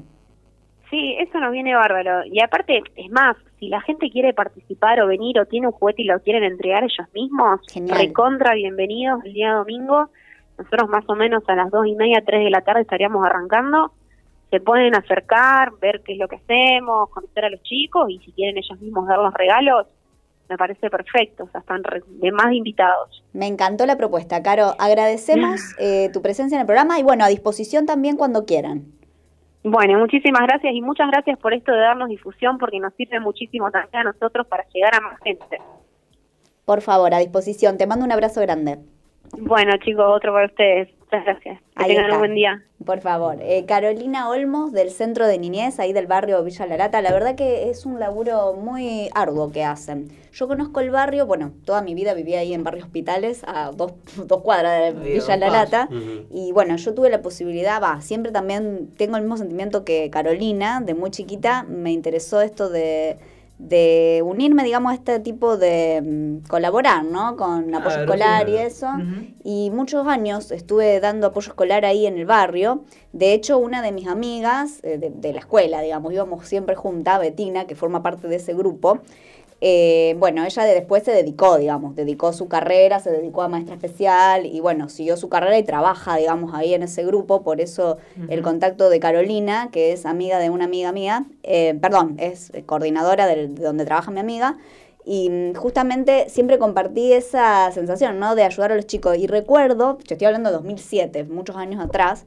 Sí, eso nos viene bárbaro. Y aparte, es más, si la gente quiere participar o venir o tiene un juguete y lo quieren entregar ellos mismos, Genial. recontra bienvenidos el día domingo. Nosotros más o menos a las dos y media, tres de la tarde estaríamos arrancando. Se pueden acercar, ver qué es lo que hacemos, conocer a los chicos y si quieren ellos mismos dar los regalos, me parece perfecto. O sea, están de más invitados. Me encantó la propuesta, Caro. Agradecemos eh, tu presencia en el programa y bueno, a disposición también cuando quieran. Bueno, muchísimas gracias y muchas gracias por esto de darnos difusión porque nos sirve muchísimo también a nosotros para llegar a más gente. Por favor, a disposición. Te mando un abrazo grande. Bueno, chicos, otro para ustedes. Muchas gracias. Que Ahí tengan está. un buen día. Por favor. Eh, Carolina Olmos del Centro de Niñez, ahí del barrio Villa La Lata. La verdad que es un laburo muy arduo que hacen. Yo conozco el barrio, bueno, toda mi vida viví ahí en Barrio Hospitales, a dos, dos cuadras de Villa La Lata. Y bueno, yo tuve la posibilidad, va, siempre también tengo el mismo sentimiento que Carolina, de muy chiquita, me interesó esto de, de unirme, digamos, a este tipo de mm, colaborar, ¿no? Con apoyo escolar y eso. Y muchos años estuve dando apoyo escolar ahí en el barrio. De hecho, una de mis amigas eh, de, de la escuela, digamos, íbamos siempre juntas, Betina, que forma parte de ese grupo. Eh, bueno, ella de después se dedicó, digamos, dedicó su carrera, se dedicó a maestra especial y bueno, siguió su carrera y trabaja, digamos, ahí en ese grupo. Por eso el contacto de Carolina, que es amiga de una amiga mía, eh, perdón, es coordinadora del- de donde trabaja mi amiga. Y mm, justamente siempre compartí esa sensación, ¿no? De ayudar a los chicos. Y recuerdo, yo estoy hablando de 2007, muchos años atrás,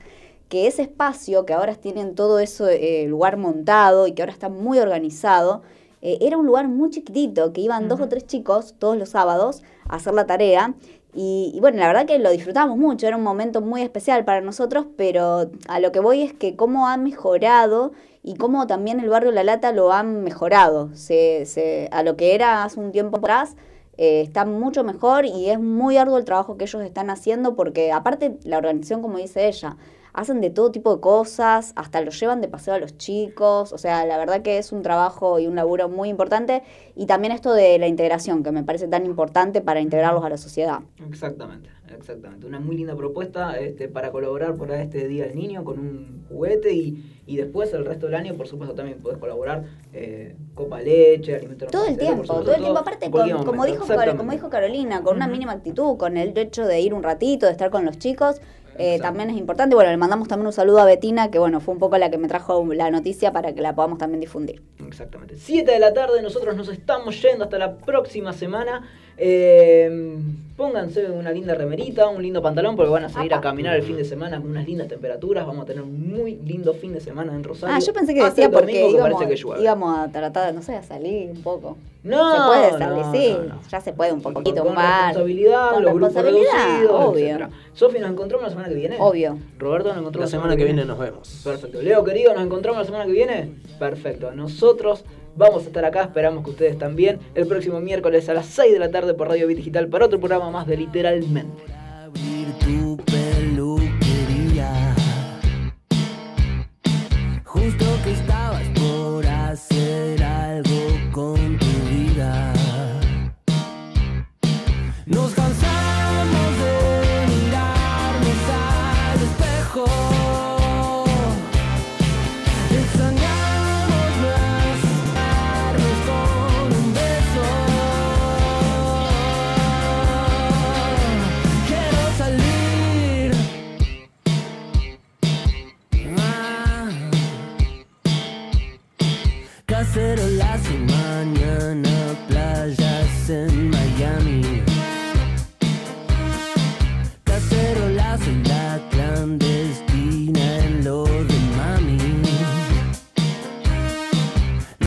que ese espacio que ahora tienen todo ese lugar montado y que ahora está muy organizado, eh, era un lugar muy chiquitito, que iban dos o tres chicos todos los sábados a hacer la tarea. Y, y bueno, la verdad que lo disfrutamos mucho, era un momento muy especial para nosotros, pero a lo que voy es que cómo ha mejorado y cómo también el barrio La Lata lo han mejorado. Se, se- a lo que era hace un tiempo atrás, eh, está mucho mejor y es muy arduo el trabajo que ellos están haciendo porque aparte la organización, como dice ella, hacen de todo tipo de cosas, hasta los llevan de paseo a los chicos, o sea, la verdad que es un trabajo y un laburo muy importante y también esto de la integración, que me parece tan importante para integrarlos a la sociedad. Exactamente, exactamente. Una muy linda propuesta este, para colaborar por este Día del Niño con un juguete y, y después el resto del año, por supuesto, también podés colaborar eh, copa leche, alimentos Todo el tiempo, todo el tiempo. Aparte, con- como, momento. dijo, como dijo Carolina, con una mínima actitud, con el hecho de ir un ratito, de estar con los chicos, eh, también es importante. Bueno, le mandamos también un saludo a Betina, que bueno, fue un poco la que me trajo la noticia para que la podamos también difundir. Exactamente. 7 de la tarde, nosotros nos estamos yendo hasta la próxima semana. Eh, pónganse una linda remerita, un lindo pantalón, porque van a salir a caminar el fin de semana con unas lindas temperaturas. Vamos a tener un muy lindo fin de semana en Rosario. Ah, yo pensé que Hasta decía domingo, porque que íbamos, parece que íbamos a tratar, no sé, a salir un poco. No, se puede salir, no, sí, no, ya se puede un poquito, con un bar. responsabilidad, Con los grupos responsabilidad, reducidos, obvio. Sofi, nos encontramos la semana que viene. Obvio. Roberto, nos encontramos La semana que viene nos vemos. Perfecto. Leo, querido, nos encontramos la semana que viene. Perfecto. Nosotros vamos a estar acá, esperamos que ustedes también. El próximo miércoles a las 6 de la tarde por Radio Bit Digital para otro programa más de Literalmente.